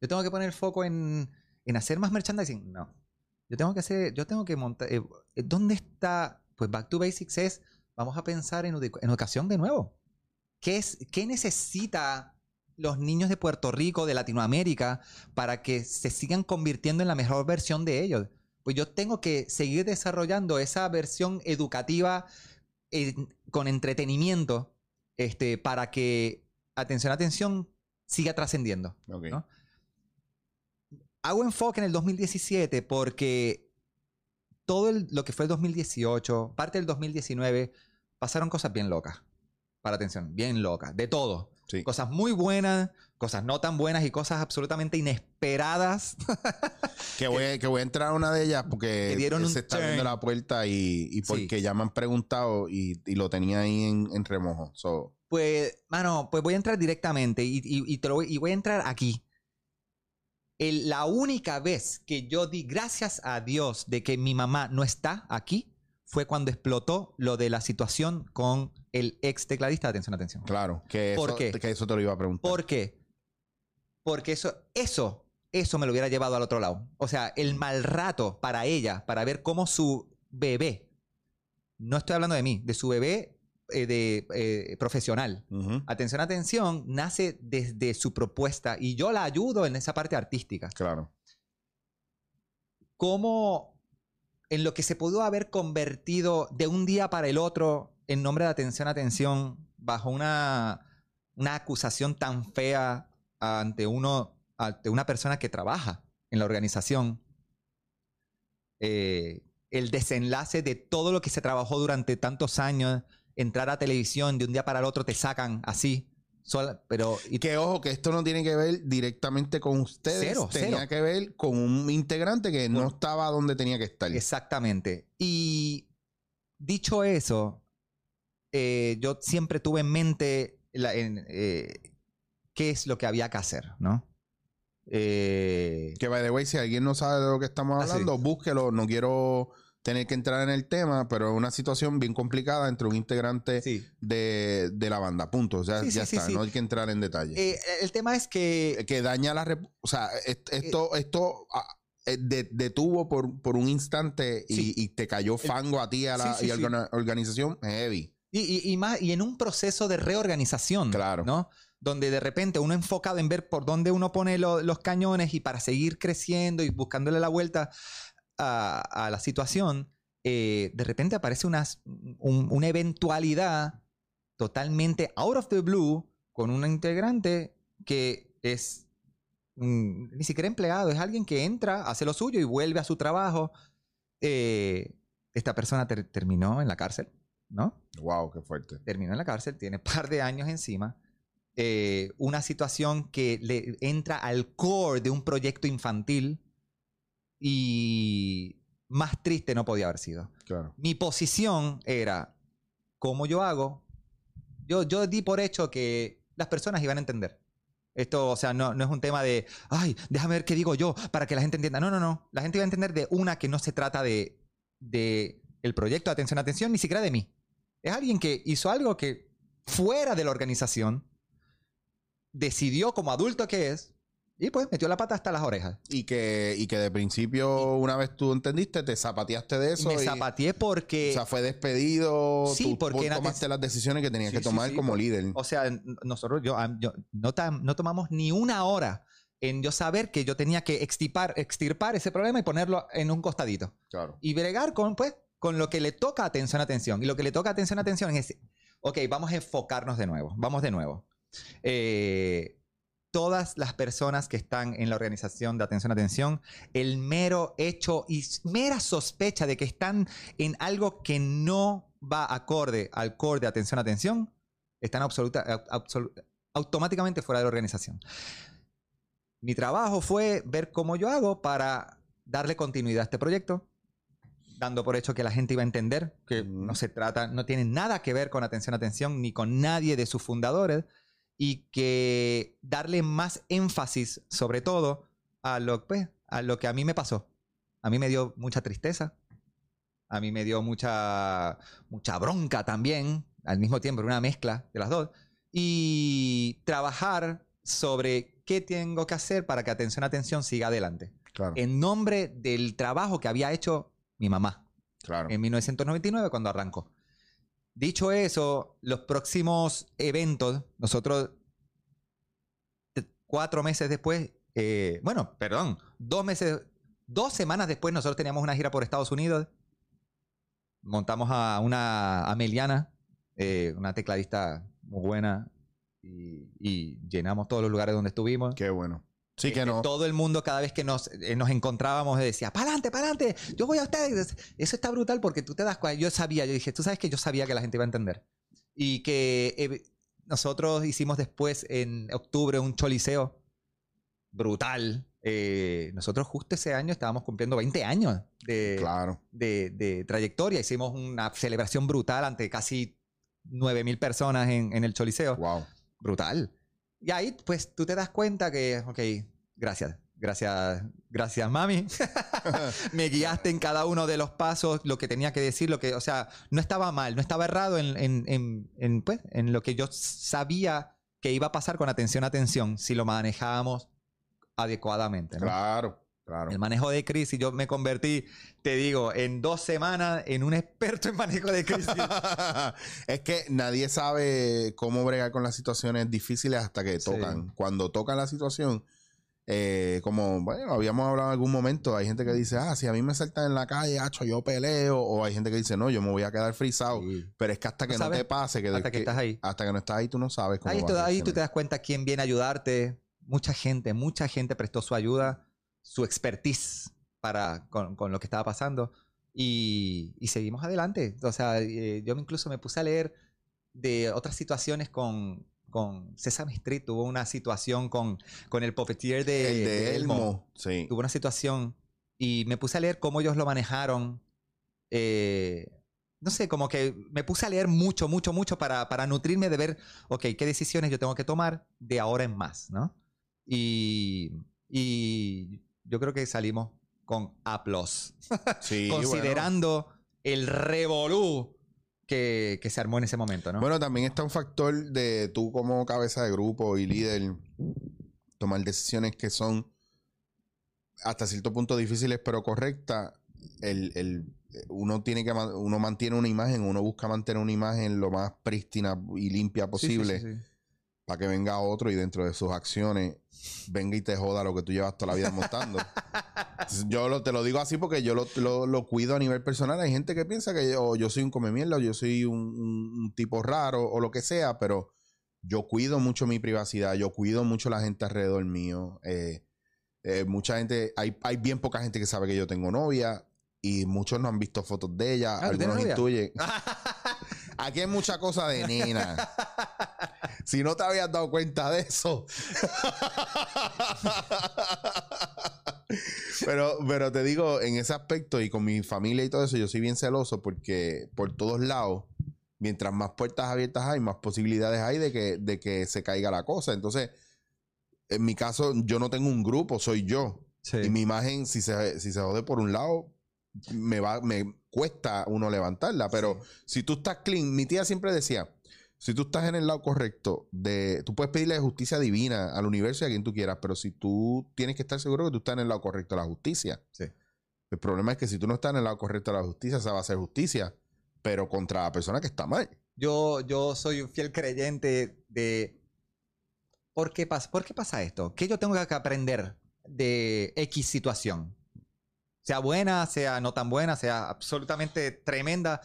[SPEAKER 2] Yo tengo que poner el foco en, en hacer más merchandising? No. Yo tengo que hacer, yo tengo que montar. eh, ¿Dónde está? Pues back to basics es, vamos a pensar en, en educación de nuevo. ¿Qué, es, ¿Qué necesita los niños de Puerto Rico, de Latinoamérica, para que se sigan convirtiendo en la mejor versión de ellos? Pues yo tengo que seguir desarrollando esa versión educativa eh, con entretenimiento este, para que, atención, atención, siga trascendiendo.
[SPEAKER 1] Ok.
[SPEAKER 2] ¿no? Hago enfoque en el 2017 porque todo el- lo que fue el 2018, parte del 2019, pasaron cosas bien locas. Para atención, bien locas, de todo.
[SPEAKER 1] Sí.
[SPEAKER 2] Cosas muy buenas, cosas no tan buenas y cosas absolutamente inesperadas.
[SPEAKER 1] Que voy, que voy a entrar a una de ellas porque
[SPEAKER 2] Que dieron
[SPEAKER 1] se está
[SPEAKER 2] turn.
[SPEAKER 1] abriendo la puerta y, y porque ya me han preguntado y, y lo tenía ahí en, en remojo. So,
[SPEAKER 2] Pues, mano, pues voy a entrar directamente y, y- y te lo voy, y voy a entrar aquí. El- la única vez que yo di gracias a Dios de que mi mamá no está aquí fue cuando explotó lo de la situación con el ex tecladista. Atención, atención.
[SPEAKER 1] claro, que
[SPEAKER 2] ¿Por
[SPEAKER 1] eso,
[SPEAKER 2] qué?
[SPEAKER 1] que eso te lo iba a preguntar.
[SPEAKER 2] ¿Por qué? Porque eso, eso, eso me lo hubiera llevado al otro lado. O sea, el mal rato para ella, para ver cómo su bebé, no estoy hablando de mí, de su bebé eh, de, eh, profesional, Atención, atención, nace desde su propuesta y yo la ayudo en esa parte artística.
[SPEAKER 1] Claro.
[SPEAKER 2] Cómo en lo que se pudo haber convertido de un día para el otro en nombre de atención, atención, bajo una, una acusación tan fea ante, uno, ante una persona que trabaja en la organización. Eh, el desenlace de todo lo que se trabajó durante tantos años, entrar a televisión, de un día para el otro te sacan así. Sola- pero y
[SPEAKER 1] que ojo, que esto no tiene que ver directamente con ustedes.
[SPEAKER 2] Cero,
[SPEAKER 1] tenía
[SPEAKER 2] cero.
[SPEAKER 1] que ver con un integrante que no estaba donde tenía que estar.
[SPEAKER 2] Exactamente. Y dicho eso, eh, yo siempre tuve en mente la- en, eh, qué es lo que había que hacer, ¿no? Eh,
[SPEAKER 1] Que, by the way, si alguien no sabe de lo que estamos
[SPEAKER 2] Ah,
[SPEAKER 1] hablando, búsquelo. No quiero tener que entrar en el tema, pero es una situación bien complicada entre un integrante
[SPEAKER 2] sí.
[SPEAKER 1] de, de la banda. Punto. O sea,
[SPEAKER 2] Sí,
[SPEAKER 1] ya
[SPEAKER 2] sí,
[SPEAKER 1] está. No hay que entrar en detalle.
[SPEAKER 2] Eh, el tema es que
[SPEAKER 1] que daña la... O sea, est- esto, esto ah, eh, de- detuvo por, por un instante y, y te cayó fango a ti a la, y a la organización heavy.
[SPEAKER 2] Y, y- y más, y en un proceso de reorganización,
[SPEAKER 1] Claro.
[SPEAKER 2] ¿no? Donde de repente uno enfocado en ver por dónde uno pone lo- los cañones y para seguir creciendo y buscándole la vuelta a, a la situación, eh, de repente aparece unas- un- una eventualidad totalmente out of the blue con un integrante que es mm, ni siquiera empleado, es alguien que entra, hace lo suyo y vuelve a su trabajo. Eh, esta persona ter- terminó en la cárcel, ¿no?
[SPEAKER 1] Wow, qué fuerte.
[SPEAKER 2] terminó en la cárcel, tiene un par de años encima. Eh, una situación que le entra al core de un proyecto infantil y más triste no podía haber sido.
[SPEAKER 1] Claro.
[SPEAKER 2] Mi posición era, ¿cómo yo hago? Yo, yo di por hecho que las personas iban a entender. Esto, o sea, no, no es un tema de, ay, déjame ver qué digo yo para que la gente entienda. No, no, no. La gente iba a entender de una que no se trata de, de el proyecto de atención, atención, ni siquiera de mí. Es alguien que hizo algo que fuera de la organización decidió como adulto que es Y pues metió la pata hasta las orejas.
[SPEAKER 1] Y que, y que de principio, una vez tú entendiste, te zapateaste de eso.
[SPEAKER 2] me
[SPEAKER 1] y-
[SPEAKER 2] zapateé porque...
[SPEAKER 1] O sea, fue despedido.
[SPEAKER 2] Sí,
[SPEAKER 1] tú
[SPEAKER 2] porque era-
[SPEAKER 1] tomaste las decisiones que tenías
[SPEAKER 2] Sí,
[SPEAKER 1] que tomar
[SPEAKER 2] sí,
[SPEAKER 1] como líder.
[SPEAKER 2] O sea, nosotros, yo, yo- no, tam- no tomamos ni una hora en yo saber que yo tenía que extirpar, extirpar ese problema y ponerlo en un costadito.
[SPEAKER 1] Claro.
[SPEAKER 2] Y bregar con, pues, con lo que le toca atención, atención. Y lo que le toca atención, atención es, ok, vamos a enfocarnos de nuevo. Vamos de nuevo. Eh, todas las personas que están en la organización de atención, atención, el mero hecho y mera sospecha de que están en algo que no va acorde al core de atención, atención, están absoluta, au- absolu- automáticamente fuera de la organización. Mi trabajo fue ver cómo yo hago para darle continuidad a este proyecto, dando por hecho que la gente iba a entender que no se trata, no tiene nada que ver con atención, atención, ni con nadie de sus fundadores, y que darle más énfasis, sobre todo, a lo, pues, a lo que a mí me pasó. A mí me dio mucha tristeza, a mí me dio mucha, mucha bronca también, al mismo tiempo, una mezcla de las dos, y trabajar sobre qué tengo que hacer para que atención, atención siga adelante.
[SPEAKER 1] Claro.
[SPEAKER 2] En nombre del trabajo que había hecho mi mamá
[SPEAKER 1] claro.
[SPEAKER 2] en 1999 cuando arrancó. Dicho eso, los próximos eventos, nosotros t- cuatro meses después, eh, bueno, perdón, dos meses, dos semanas después nosotros teníamos una gira por Estados Unidos. Montamos a una Ameliana, eh, una tecladista muy buena, y, y llenamos todos los lugares donde estuvimos.
[SPEAKER 1] Qué bueno. Sí que
[SPEAKER 2] Este,
[SPEAKER 1] no.
[SPEAKER 2] Todo el mundo, cada vez que nos, eh, nos encontrábamos, decía, para adelante, para adelante, yo voy a ustedes. Eso está brutal porque tú te das cuenta. Yo sabía, yo dije, tú sabes que yo sabía que la gente iba a entender. Y que eh, nosotros hicimos después, en octubre, un choliseo brutal. Eh, nosotros justo ese año estábamos cumpliendo 20 años de,
[SPEAKER 1] Claro.
[SPEAKER 2] de, de trayectoria. Hicimos una celebración brutal ante casi 9.000 personas en, en el choliseo
[SPEAKER 1] Wow.
[SPEAKER 2] brutal. Y ahí, pues, tú te das cuenta que, ok, gracias, gracias, gracias, mami. Me guiaste en cada uno de los pasos, lo que tenía que decir, lo que, o sea, no estaba mal, no estaba errado en, en, en, pues, en lo que yo sabía que iba a pasar con atención, atención, si lo manejábamos adecuadamente.
[SPEAKER 1] claro. Claro.
[SPEAKER 2] El manejo de crisis, yo me convertí, te digo, en dos semanas en un experto en manejo de crisis.
[SPEAKER 1] es que nadie sabe cómo bregar con las situaciones difíciles hasta que
[SPEAKER 2] Sí.
[SPEAKER 1] tocan. Cuando tocan la situación, eh, como bueno, habíamos hablado en algún momento, hay gente que dice, ah, si a mí me saltan en la calle, hacho, yo peleo. O hay gente que dice, no, yo me voy a quedar frisado.
[SPEAKER 2] Sí.
[SPEAKER 1] Pero es que hasta que no te pase, que,
[SPEAKER 2] hasta que estás ahí.
[SPEAKER 1] hasta que no estás ahí, tú no sabes cómo
[SPEAKER 2] Ahí, tú, ahí tú te das cuenta quién viene a ayudarte. Mucha gente, mucha gente prestó su ayuda, su expertise para, con, con lo que estaba pasando. Y, y seguimos adelante. O sea, eh, yo incluso me puse a leer de otras situaciones con, con Sesame Street. Tuvo una situación con, con el puppeteer de,
[SPEAKER 1] El de
[SPEAKER 2] de Elmo.
[SPEAKER 1] Elmo, sí.
[SPEAKER 2] Tuvo una situación y me puse a leer cómo ellos lo manejaron. Eh, no sé, como que me puse a leer mucho, mucho, mucho para, para nutrirme de ver, ok, qué decisiones yo tengo que tomar de ahora en más, ¿no? Y, y yo creo que salimos con A+,
[SPEAKER 1] Sí,
[SPEAKER 2] considerando el revolú que, que se armó en ese momento, ¿no?
[SPEAKER 1] Bueno, también está un factor de tú como cabeza de grupo y líder tomar decisiones que son hasta cierto punto difíciles pero correctas. El, el- uno tiene que uno mantiene una imagen, uno busca mantener una imagen lo más prístina y limpia posible
[SPEAKER 2] sí, sí.
[SPEAKER 1] Para que venga otro y dentro de sus acciones venga y te joda lo que tú llevas toda la vida montando. yo lo, te lo digo así porque yo lo, lo- lo cuido a nivel personal. Hay gente que piensa que yo, yo soy un come mierda o yo soy un, un- un tipo raro o lo que sea, pero yo cuido mucho mi privacidad, yo cuido mucho la gente alrededor mío. Eh, eh, mucha gente, hay, hay bien poca gente que sabe que yo tengo novia y muchos no han visto fotos de ella,
[SPEAKER 2] Ah, ¿tú tienes
[SPEAKER 1] algunos intuyen. Aquí hay mucha cosa de nena. Si no te habías dado cuenta de eso. pero, pero te digo, en ese aspecto y con mi familia y todo eso, yo soy bien celoso porque por todos lados, mientras más puertas abiertas hay, más posibilidades hay de que, de que se caiga la cosa. Entonces, en mi caso, yo no tengo un grupo, soy yo.
[SPEAKER 2] Sí.
[SPEAKER 1] Y mi imagen, si se, si se jode por un lado, me va, me cuesta uno levantarla. Pero si tú estás clean, mi tía siempre decía, Si tú estás en el lado correcto de... Tú puedes pedirle justicia divina al universo y a quien tú quieras, pero si tú tienes que estar seguro que tú estás en el lado correcto de la justicia.
[SPEAKER 2] Sí.
[SPEAKER 1] El problema es que si tú no estás en el lado correcto de la justicia, esa va a ser justicia, pero contra la persona que está mal.
[SPEAKER 2] Yo, yo soy un fiel creyente de... ¿Por qué, pasa, ¿Por qué pasa esto? ¿Qué yo tengo que aprender de X situación? Sea buena, sea no tan buena, sea absolutamente tremenda.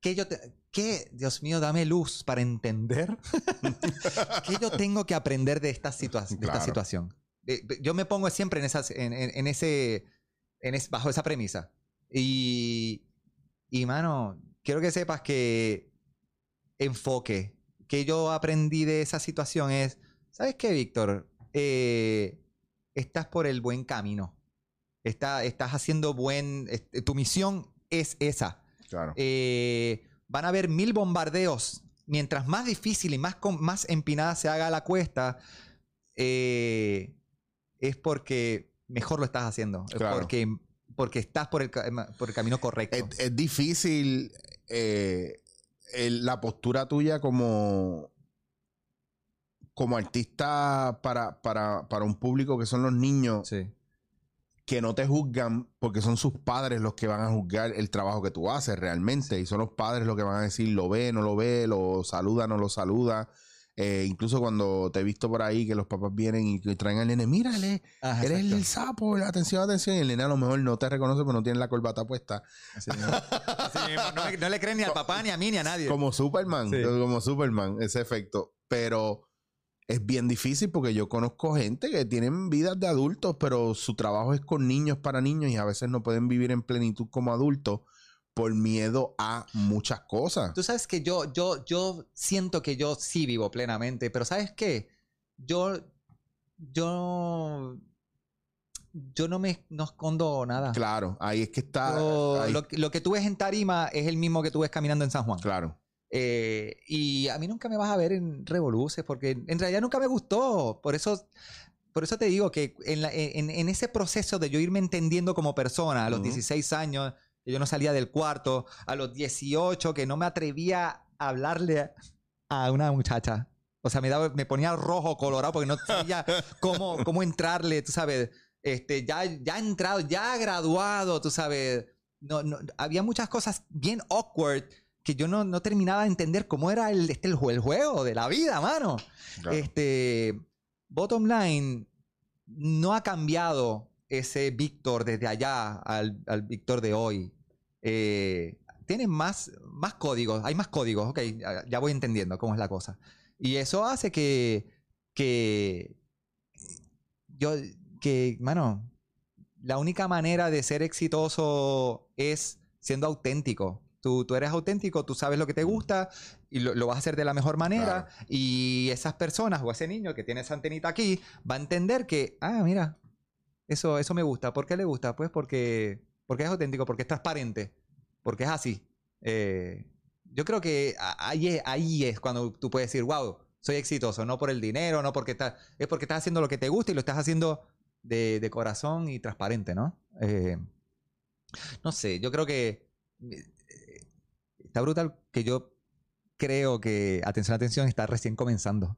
[SPEAKER 2] ¿Qué yo te- qué, Dios mío, dame luz para entender qué yo tengo que aprender de esta, situa- de esta situación? Eh, Yo me pongo siempre en, esas, en, en- en ese, en es- bajo esa premisa. Y, y, mano, quiero que sepas que enfoque que yo aprendí de esa situación es, ¿sabes qué, Víctor? Eh, estás por el buen camino. Está- estás haciendo buen... tu misión es esa.
[SPEAKER 1] Claro.
[SPEAKER 2] Eh, van a haber mil bombardeos. Mientras más difícil y más, más empinada se haga la cuesta, eh, es porque mejor lo estás haciendo. Es
[SPEAKER 1] Claro.
[SPEAKER 2] Porque, porque estás por el, por el camino correcto.
[SPEAKER 1] Es, es difícil eh, el- la postura tuya como, como artista para, para, para un público que son los niños
[SPEAKER 2] Sí.
[SPEAKER 1] Que no te juzgan porque son sus padres los que van a juzgar el trabajo que tú haces realmente y son los padres los que van a decir lo ve, no lo ve, lo saluda, no lo saluda. Eh, incluso cuando te he visto por ahí que los papás vienen y que traen al nene, mírale,
[SPEAKER 2] Ajá,
[SPEAKER 1] eres
[SPEAKER 2] exacto.
[SPEAKER 1] el sapo, atención, atención. Y el nene a lo mejor no te reconoce porque no tiene la corbata puesta.
[SPEAKER 2] Así mismo. Así mismo. No, le creen ni al papá, ni a mí, ni a nadie.
[SPEAKER 1] Como Superman,
[SPEAKER 2] Sí.
[SPEAKER 1] como Superman, ese efecto. Pero es bien difícil porque yo conozco gente que tienen vidas de adultos, pero su trabajo es con niños para niños y a veces no pueden vivir en plenitud como adultos por miedo a muchas cosas.
[SPEAKER 2] Tú sabes que yo, yo, yo siento que yo sí vivo plenamente, pero ¿sabes qué? Yo, yo, yo no me no escondo nada.
[SPEAKER 1] Claro, ahí es que está.
[SPEAKER 2] Yo-
[SPEAKER 1] ahí-
[SPEAKER 2] lo, lo que tú ves en Tarima es el mismo que tú ves caminando en San Juan.
[SPEAKER 1] claro.
[SPEAKER 2] Eh, y a mí nunca me vas a ver en revoluces, porque en realidad nunca me gustó. Por eso, por eso te digo que en, la- en- en ese proceso de yo irme entendiendo como persona, a los
[SPEAKER 1] Ujú.
[SPEAKER 2] 16 años, que yo no salía del cuarto, a los 18, que no me atrevía a hablarle a una muchacha. O sea, me, daba, me ponía rojo, colorado, porque no sabía cómo, cómo entrarle, tú sabes. Este, ya, ya entrado, ya graduado, tú sabes. No, no, había muchas cosas bien awkward que yo no, no terminaba de entender cómo era el, este, el, jue- el juego de la vida, mano.
[SPEAKER 1] claro.
[SPEAKER 2] Este, bottom line, no ha cambiado ese Víctor desde allá al, al Víctor de hoy. Eh, tiene más, más códigos, hay más códigos, ok, ya- ya voy entendiendo cómo es la cosa. Y eso hace que, que yo, que, mano, la única manera de ser exitoso es siendo auténtico. Tú, tú eres auténtico, tú sabes lo que te gusta y lo, lo vas a hacer de la mejor manera. Y esas personas o ese niño que tiene esa antenita aquí va a entender que, ah, mira, eso, eso me gusta. ¿Por qué le gusta? Pues porque, porque es auténtico, porque es transparente, porque es así. Eh, yo creo que ahí es, ahí es cuando tú puedes decir, wow, soy exitoso, no por el dinero, no porque estás, es porque estás haciendo lo que te gusta y lo estás haciendo de, de corazón y transparente, ¿no? Eh, no sé, yo creo que está brutal que yo creo que Atención, Atención está recién comenzando.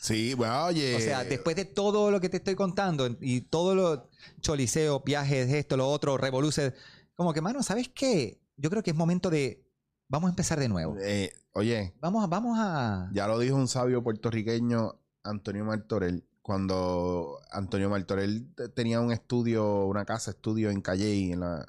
[SPEAKER 1] Sí, bueno, oye.
[SPEAKER 2] O sea, después de todo lo que te estoy contando y todo lo choliseo, viajes, esto, lo otro, revoluce, como que, mano, ¿sabes qué? Yo creo que es momento de, vamos a empezar de nuevo.
[SPEAKER 1] eh, oye,
[SPEAKER 2] Vamos a, vamos a...
[SPEAKER 1] Ya lo dijo un sabio puertorriqueño, Antonio Martorell, cuando Antonio Martorell te- tenía un estudio, una casa estudio en Calle en la,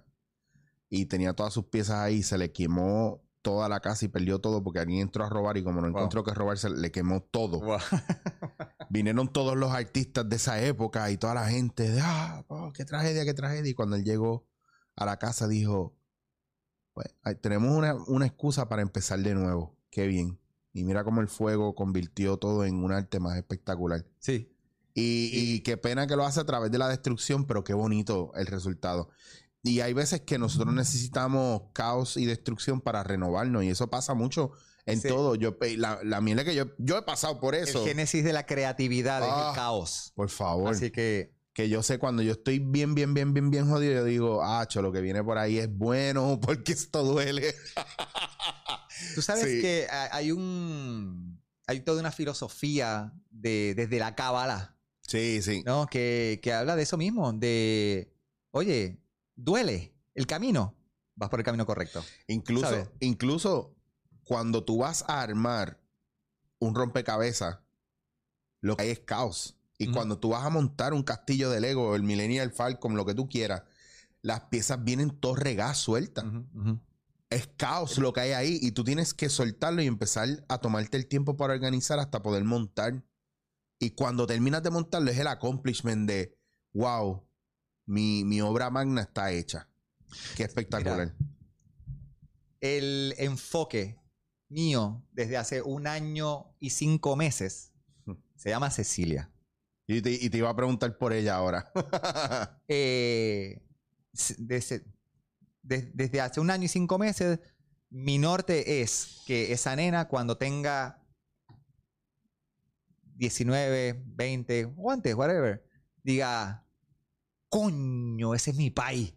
[SPEAKER 1] y tenía todas sus piezas ahí, se le quemó toda la casa y perdió todo porque alguien entró a robar y como no
[SPEAKER 2] Wow.
[SPEAKER 1] encontró que robar, se le quemó todo. Vinieron todos los artistas de esa época y toda la gente de, ah, oh, qué tragedia, qué tragedia. Y cuando él llegó a la casa dijo, pues tenemos una, una excusa para empezar de nuevo. Qué bien. Y mira cómo el fuego convirtió todo en un arte más espectacular.
[SPEAKER 2] Sí.
[SPEAKER 1] Y, y qué pena que lo hace a través de la destrucción, pero qué bonito el resultado. Y hay veces que nosotros necesitamos caos y destrucción para renovarnos. Y eso pasa mucho en
[SPEAKER 2] Sí.
[SPEAKER 1] todo. Yo, la, la mierda que yo, yo he pasado por eso.
[SPEAKER 2] El génesis de la creatividad es
[SPEAKER 1] Ah.
[SPEAKER 2] el caos.
[SPEAKER 1] Por favor.
[SPEAKER 2] Así que
[SPEAKER 1] que yo sé cuando yo estoy bien, bien, bien, bien, bien jodido, yo digo, ah, lo que viene por ahí es bueno porque esto duele.
[SPEAKER 2] Tú sabes
[SPEAKER 1] Sí.
[SPEAKER 2] que ha- hay un. Hay toda una filosofía de, desde la cábala,
[SPEAKER 1] sí, sí.
[SPEAKER 2] ¿no? Que, que habla de eso mismo, de. Oye, duele el camino. Vas por el camino correcto.
[SPEAKER 1] Incluso,
[SPEAKER 2] ¿Sabes?
[SPEAKER 1] incluso cuando tú vas a armar un rompecabezas, lo que hay es caos. Y cuando tú vas a montar un castillo de Lego, el Millennial Falcon, lo que tú quieras, las piezas vienen todas regadas sueltas.
[SPEAKER 2] Ujú.
[SPEAKER 1] Es caos lo que hay ahí y tú tienes que soltarlo y empezar a tomarte el tiempo para organizar hasta poder montar. Y cuando terminas de montarlo es el accomplishment de, wow, mi, mi obra magna está hecha. Qué espectacular.
[SPEAKER 2] El enfoque mío desde hace un año y cinco meses se llama Cecilia.
[SPEAKER 1] Y te, y te iba a preguntar por ella ahora.
[SPEAKER 2] eh, s- desde, de- desde hace un año y cinco meses, mi norte es que esa nena cuando tenga 19, 20 o antes, whatever, diga, coño, ese es mi país.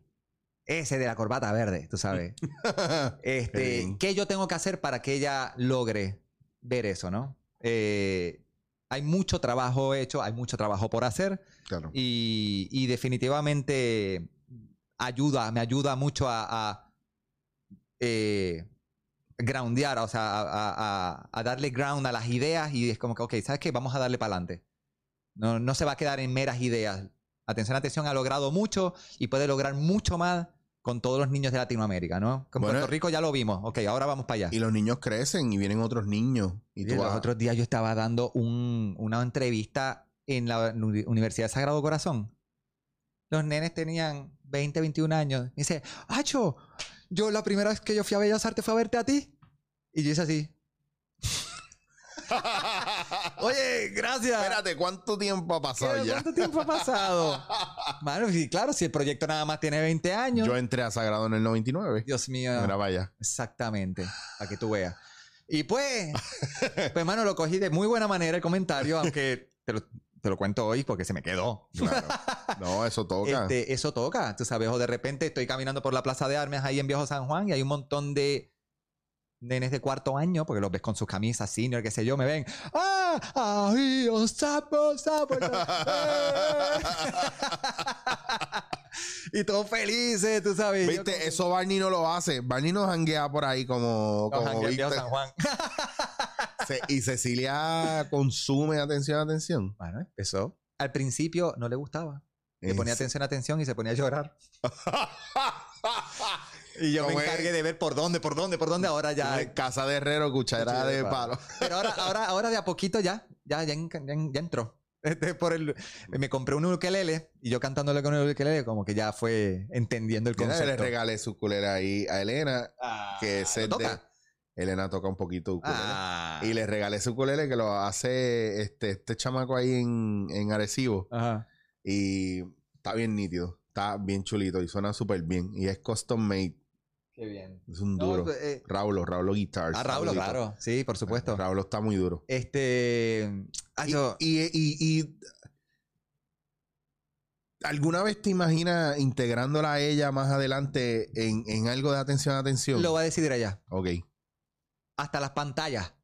[SPEAKER 2] Ese de la corbata verde, tú sabes.
[SPEAKER 1] Qué
[SPEAKER 2] Este. ¿Qué yo tengo que hacer para que ella logre ver eso, no? Eh, hay mucho trabajo hecho, hay mucho trabajo por hacer.
[SPEAKER 1] claro.
[SPEAKER 2] Y, y definitivamente ayuda, me ayuda mucho a, a, eh, groundear, o sea, a, a- a- a darle ground a las ideas y es como que, ok, ¿sabes qué? Vamos a darle para adelante. No, no se va a quedar en meras ideas. Atención, atención, ha logrado mucho y puede lograr mucho más con todos los niños de Latinoamérica, ¿no? Con
[SPEAKER 1] Bueno,
[SPEAKER 2] Puerto Rico ya lo vimos. Ok, ahora vamos para allá.
[SPEAKER 1] Y los niños crecen y vienen otros niños. Y
[SPEAKER 2] Y
[SPEAKER 1] tú
[SPEAKER 2] los
[SPEAKER 1] vas-
[SPEAKER 2] otros días yo estaba dando un- una entrevista en la Uni- Universidad de Sagrado Corazón. Los nenes tenían 20, 21 años. Me dice, Acho, yo la primera vez que yo fui a Bellas Artes fue a verte a ti. Y yo hice así. Oye, gracias.
[SPEAKER 1] Espérate, ¿cuánto tiempo ha pasado
[SPEAKER 2] ¿Qué-
[SPEAKER 1] ya?
[SPEAKER 2] ¿Cuánto tiempo ha pasado? Mano, sí, claro, si el proyecto nada más tiene 20 años.
[SPEAKER 1] Yo entré a Sagrado en el 99.
[SPEAKER 2] Dios mío.
[SPEAKER 1] Mira, vaya.
[SPEAKER 2] Exactamente, para que tú veas. Y pues, pues, hermano, lo cogí de muy buena manera el comentario, aunque te lo, te lo cuento hoy porque se me quedó.
[SPEAKER 1] Claro. No, eso toca.
[SPEAKER 2] Este, eso toca, tú sabes, o de repente estoy caminando por la Plaza de Armas ahí en Viejo San Juan y hay un montón de nenes de cuarto año, porque los ves con sus camisas senior, qué sé yo, me ven. ¡Ah! ¡Ahí, un sapo, sapo! y todos felices, tú sabes.
[SPEAKER 1] ¿Viste?
[SPEAKER 2] como
[SPEAKER 1] Eso Barney no lo hace. Barney no janguea por ahí como,
[SPEAKER 2] Los
[SPEAKER 1] como ¿viste?
[SPEAKER 2] San Juan.
[SPEAKER 1] Y Cecilia consume atención, atención.
[SPEAKER 2] Bueno, empezó. Al principio no le gustaba. Le ponía atención, atención y se ponía a llorar. Y yo me encargué de ver por dónde, por dónde, por dónde. Ahora ya.
[SPEAKER 1] Casa de herrero, cuchara
[SPEAKER 2] Cuchara de
[SPEAKER 1] de
[SPEAKER 2] palo.
[SPEAKER 1] palo.
[SPEAKER 2] Pero ahora, ahora, ahora de a poquito ya, ya, ya, ya ya entró. Este, por el, me compré un ukelele y yo cantándole con el ukelele como que ya fue entendiendo el
[SPEAKER 1] Mira,
[SPEAKER 2] concepto.
[SPEAKER 1] le regalé su culera ahí a Elena,
[SPEAKER 2] Ah,
[SPEAKER 1] que es
[SPEAKER 2] ¿lo
[SPEAKER 1] el de...
[SPEAKER 2] toca?
[SPEAKER 1] Elena toca un poquito ukulele.
[SPEAKER 2] Ah.
[SPEAKER 1] Y le regalé su ukulele que lo hace este, este chamaco ahí en, en Arecibo.
[SPEAKER 2] Ajá.
[SPEAKER 1] Y está bien nítido. Está bien chulito y suena súper bien. Y es custom made.
[SPEAKER 2] Qué bien.
[SPEAKER 1] Es un
[SPEAKER 2] No,
[SPEAKER 1] duro.
[SPEAKER 2] pues, eh,
[SPEAKER 1] Raulo, Raulo Guitars.
[SPEAKER 2] ah, Raúl,
[SPEAKER 1] Raulito.
[SPEAKER 2] claro. Sí, por supuesto.
[SPEAKER 1] Raulo está muy duro.
[SPEAKER 2] Este. ah,
[SPEAKER 1] Y,
[SPEAKER 2] yo-
[SPEAKER 1] y- y- y- ¿Alguna vez te imaginas integrándola a ella más adelante en, en algo de atención atención?
[SPEAKER 2] lo va a decidir ella.
[SPEAKER 1] Ok.
[SPEAKER 2] hasta las pantallas.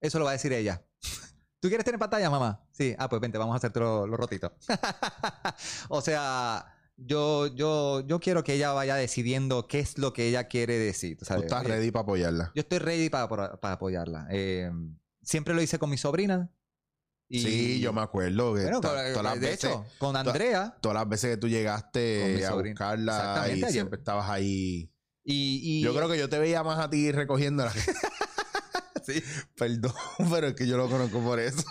[SPEAKER 2] Eso lo va a decir ella. ¿Tú quieres tener pantalla, mamá? Sí. Ah, pues vente, vamos a hacerte los los rotitos. o sea, yo, yo, yo quiero que ella vaya decidiendo qué es lo que ella quiere decir. ¿tú
[SPEAKER 1] Tú
[SPEAKER 2] sabes?
[SPEAKER 1] estás
[SPEAKER 2] Oye,
[SPEAKER 1] ready para apoyarla.
[SPEAKER 2] Yo estoy ready para, para apoyarla. Eh, siempre lo hice con mi sobrina. Y-
[SPEAKER 1] Sí, yo me acuerdo que
[SPEAKER 2] Bueno,
[SPEAKER 1] todas las
[SPEAKER 2] de
[SPEAKER 1] veces,
[SPEAKER 2] hecho, con Andrea.
[SPEAKER 1] todas las veces que tú llegaste a buscarla y siempre estabas ahí.
[SPEAKER 2] Y, y-
[SPEAKER 1] Yo creo que yo te veía más a ti recogiéndola. Perdón, pero es que yo lo conozco por eso.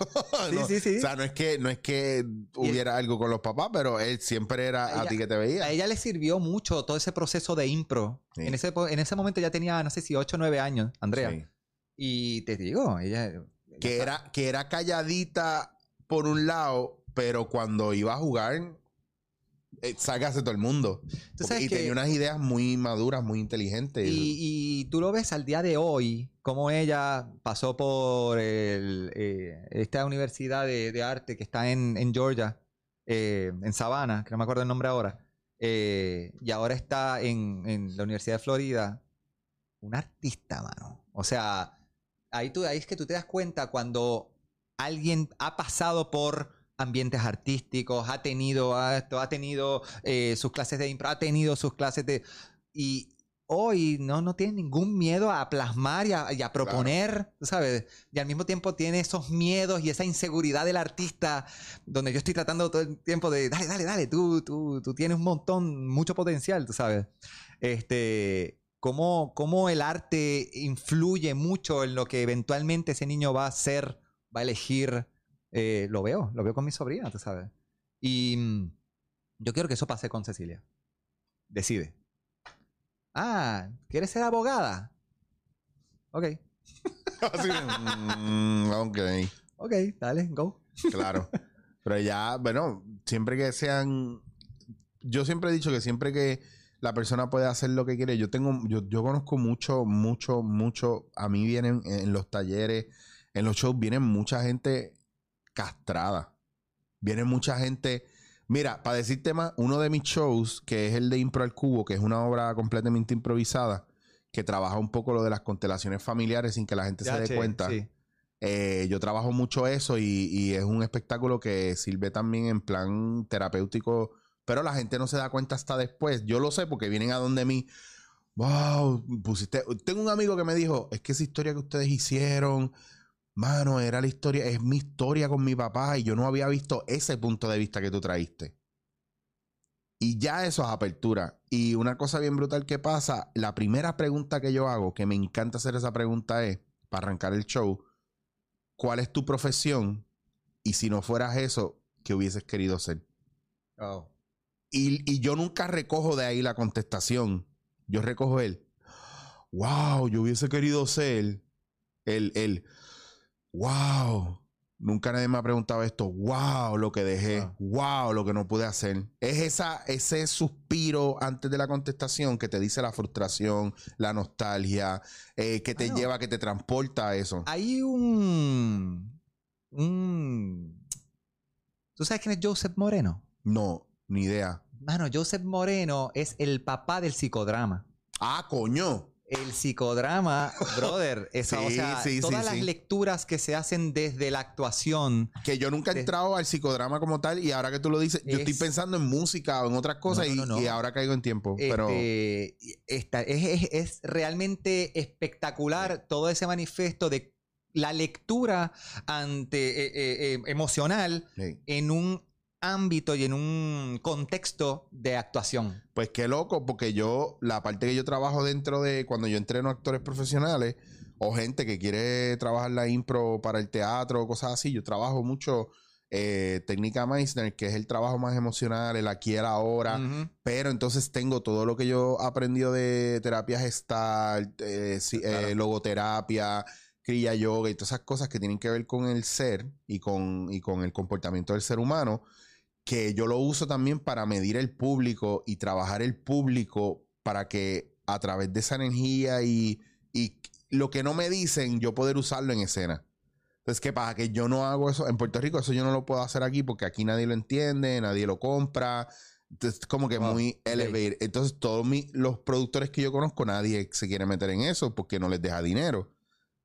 [SPEAKER 2] sí,
[SPEAKER 1] No,
[SPEAKER 2] sí. sí.
[SPEAKER 1] O sea, no es que no es que hubiera algo con los papás, pero él siempre era a
[SPEAKER 2] Ella-
[SPEAKER 1] ti que te veía.
[SPEAKER 2] A ella le sirvió mucho todo ese proceso de impro.
[SPEAKER 1] Sí.
[SPEAKER 2] En, ese, en ese momento ya tenía, no sé si 8 o 9 años, Andrea.
[SPEAKER 1] Sí.
[SPEAKER 2] Y te digo, ella...
[SPEAKER 1] Que era, que era calladita por un lado, pero cuando iba a jugar, eh, sácase todo el mundo.
[SPEAKER 2] Tú
[SPEAKER 1] Porque-
[SPEAKER 2] sabes
[SPEAKER 1] y
[SPEAKER 2] que-
[SPEAKER 1] tenía unas ideas muy maduras, muy inteligentes.
[SPEAKER 2] Y, y tú lo ves al día de hoy, como ella pasó por el, eh, esta universidad de, de arte que está en, en Georgia, eh, en Savannah, que no me acuerdo el nombre ahora, eh, y ahora está en, en la Universidad de Florida, un artista, mano. O sea, ahí, tú, ahí es que tú te das cuenta cuando alguien ha pasado por ambientes artísticos, ha tenido, ha, ha tenido eh, sus clases de impro, ha tenido sus clases de... Y hoy no, no tiene ningún miedo a plasmar y a, y a proponer, tú ¿sabes? Y al mismo tiempo tiene esos miedos y esa inseguridad del artista, donde yo estoy tratando todo el tiempo de, dale, dale, dale, tú, tú, tú tienes un montón, mucho potencial, tú sabes. Este, cómo, cómo el arte influye mucho en lo que eventualmente ese niño va a ser, va a elegir. Eh, lo veo, lo veo con mi sobrina, tú sabes. Y mm, yo quiero que eso pase con Cecilia. Decide. Ah, ¿quieres ser abogada? Ok,
[SPEAKER 1] Así, mm, ok,
[SPEAKER 2] ok, dale, go.
[SPEAKER 1] claro. Pero ya, bueno, siempre que sean. Yo siempre he dicho que siempre que la persona puede hacer lo que quiere, yo tengo, yo, yo conozco mucho, mucho, mucho. A mí vienen en los talleres, en los shows, vienen mucha gente castrada. Viene mucha gente. Mira, para decirte más, uno de mis shows, que es el de Impro al Cubo, que es una obra completamente improvisada, que trabaja un poco lo de las constelaciones familiares sin que la gente se dé
[SPEAKER 2] che,
[SPEAKER 1] cuenta.
[SPEAKER 2] sí.
[SPEAKER 1] Eh, yo trabajo mucho eso y, y es un espectáculo que sirve también en plan terapéutico, pero la gente no se da cuenta hasta después. Yo lo sé porque vienen a donde mí. Wow, pusiste. Tengo un amigo que me dijo: Es que esa historia que ustedes hicieron, mano, era la historia, es mi historia con mi papá y yo no había visto ese punto de vista que tú traíste. Y ya eso es apertura. Y una cosa bien brutal que pasa, la primera pregunta que yo hago, que me encanta hacer esa pregunta es, para arrancar el show, ¿cuál es tu profesión? Y si no fueras eso, ¿qué hubieses querido ser?
[SPEAKER 2] Oh.
[SPEAKER 1] Y, y yo nunca recojo de ahí la contestación. Yo recojo el, wow, yo hubiese querido ser el, el, wow, nunca nadie me ha preguntado esto, wow, lo que dejé, wow, lo que no pude hacer. Es esa, ese suspiro antes de la contestación que te dice la frustración, la nostalgia, eh, que te lleva, que te transporta a eso.
[SPEAKER 2] Hay un. un. ¿Tú sabes quién es Joseph Moreno?
[SPEAKER 1] No, ni idea.
[SPEAKER 2] Mano, Joseph Moreno es el papá del psicodrama.
[SPEAKER 1] Ah, coño.
[SPEAKER 2] El psicodrama, brother, esa, o sea,
[SPEAKER 1] sí, sí,
[SPEAKER 2] todas las lecturas que se hacen desde la actuación.
[SPEAKER 1] Que yo nunca he entrado al psicodrama como tal y ahora que tú lo dices, yo estoy
[SPEAKER 2] Es-
[SPEAKER 1] pensando en música o en otras cosas
[SPEAKER 2] no,
[SPEAKER 1] y-
[SPEAKER 2] no, no.
[SPEAKER 1] Y, ahora caigo en tiempo. Pero
[SPEAKER 2] este, esta- es, es- es realmente espectacular todo ese manifiesto de la lectura ante, eh, eh, eh, emocional en un ámbito y en un contexto de actuación.
[SPEAKER 1] Pues qué loco, porque yo, la parte que yo trabajo dentro de cuando yo entreno actores profesionales o gente que quiere trabajar la impro para el teatro o cosas así, yo trabajo mucho eh, técnica Meissner, que es el trabajo más emocional, el aquí y el ahora. Pero entonces tengo todo lo que yo he aprendido de terapia gestal, eh, sí, eh, logoterapia, kriya yoga y todas esas cosas que tienen que ver con el ser y con, y con el comportamiento del ser humano, que yo lo uso también para medir el público y trabajar el público para que a través de esa energía y, y lo que no me dicen, yo poder usarlo en escena. Entonces, ¿qué pasa? Que yo no hago eso. En Puerto Rico eso yo no lo puedo hacer aquí porque aquí nadie lo entiende, nadie lo compra. Entonces, como que
[SPEAKER 2] Wow.
[SPEAKER 1] muy
[SPEAKER 2] Ok.
[SPEAKER 1] elevated. Entonces, todos mi- los productores que yo conozco, nadie se quiere meter en eso porque no les deja dinero.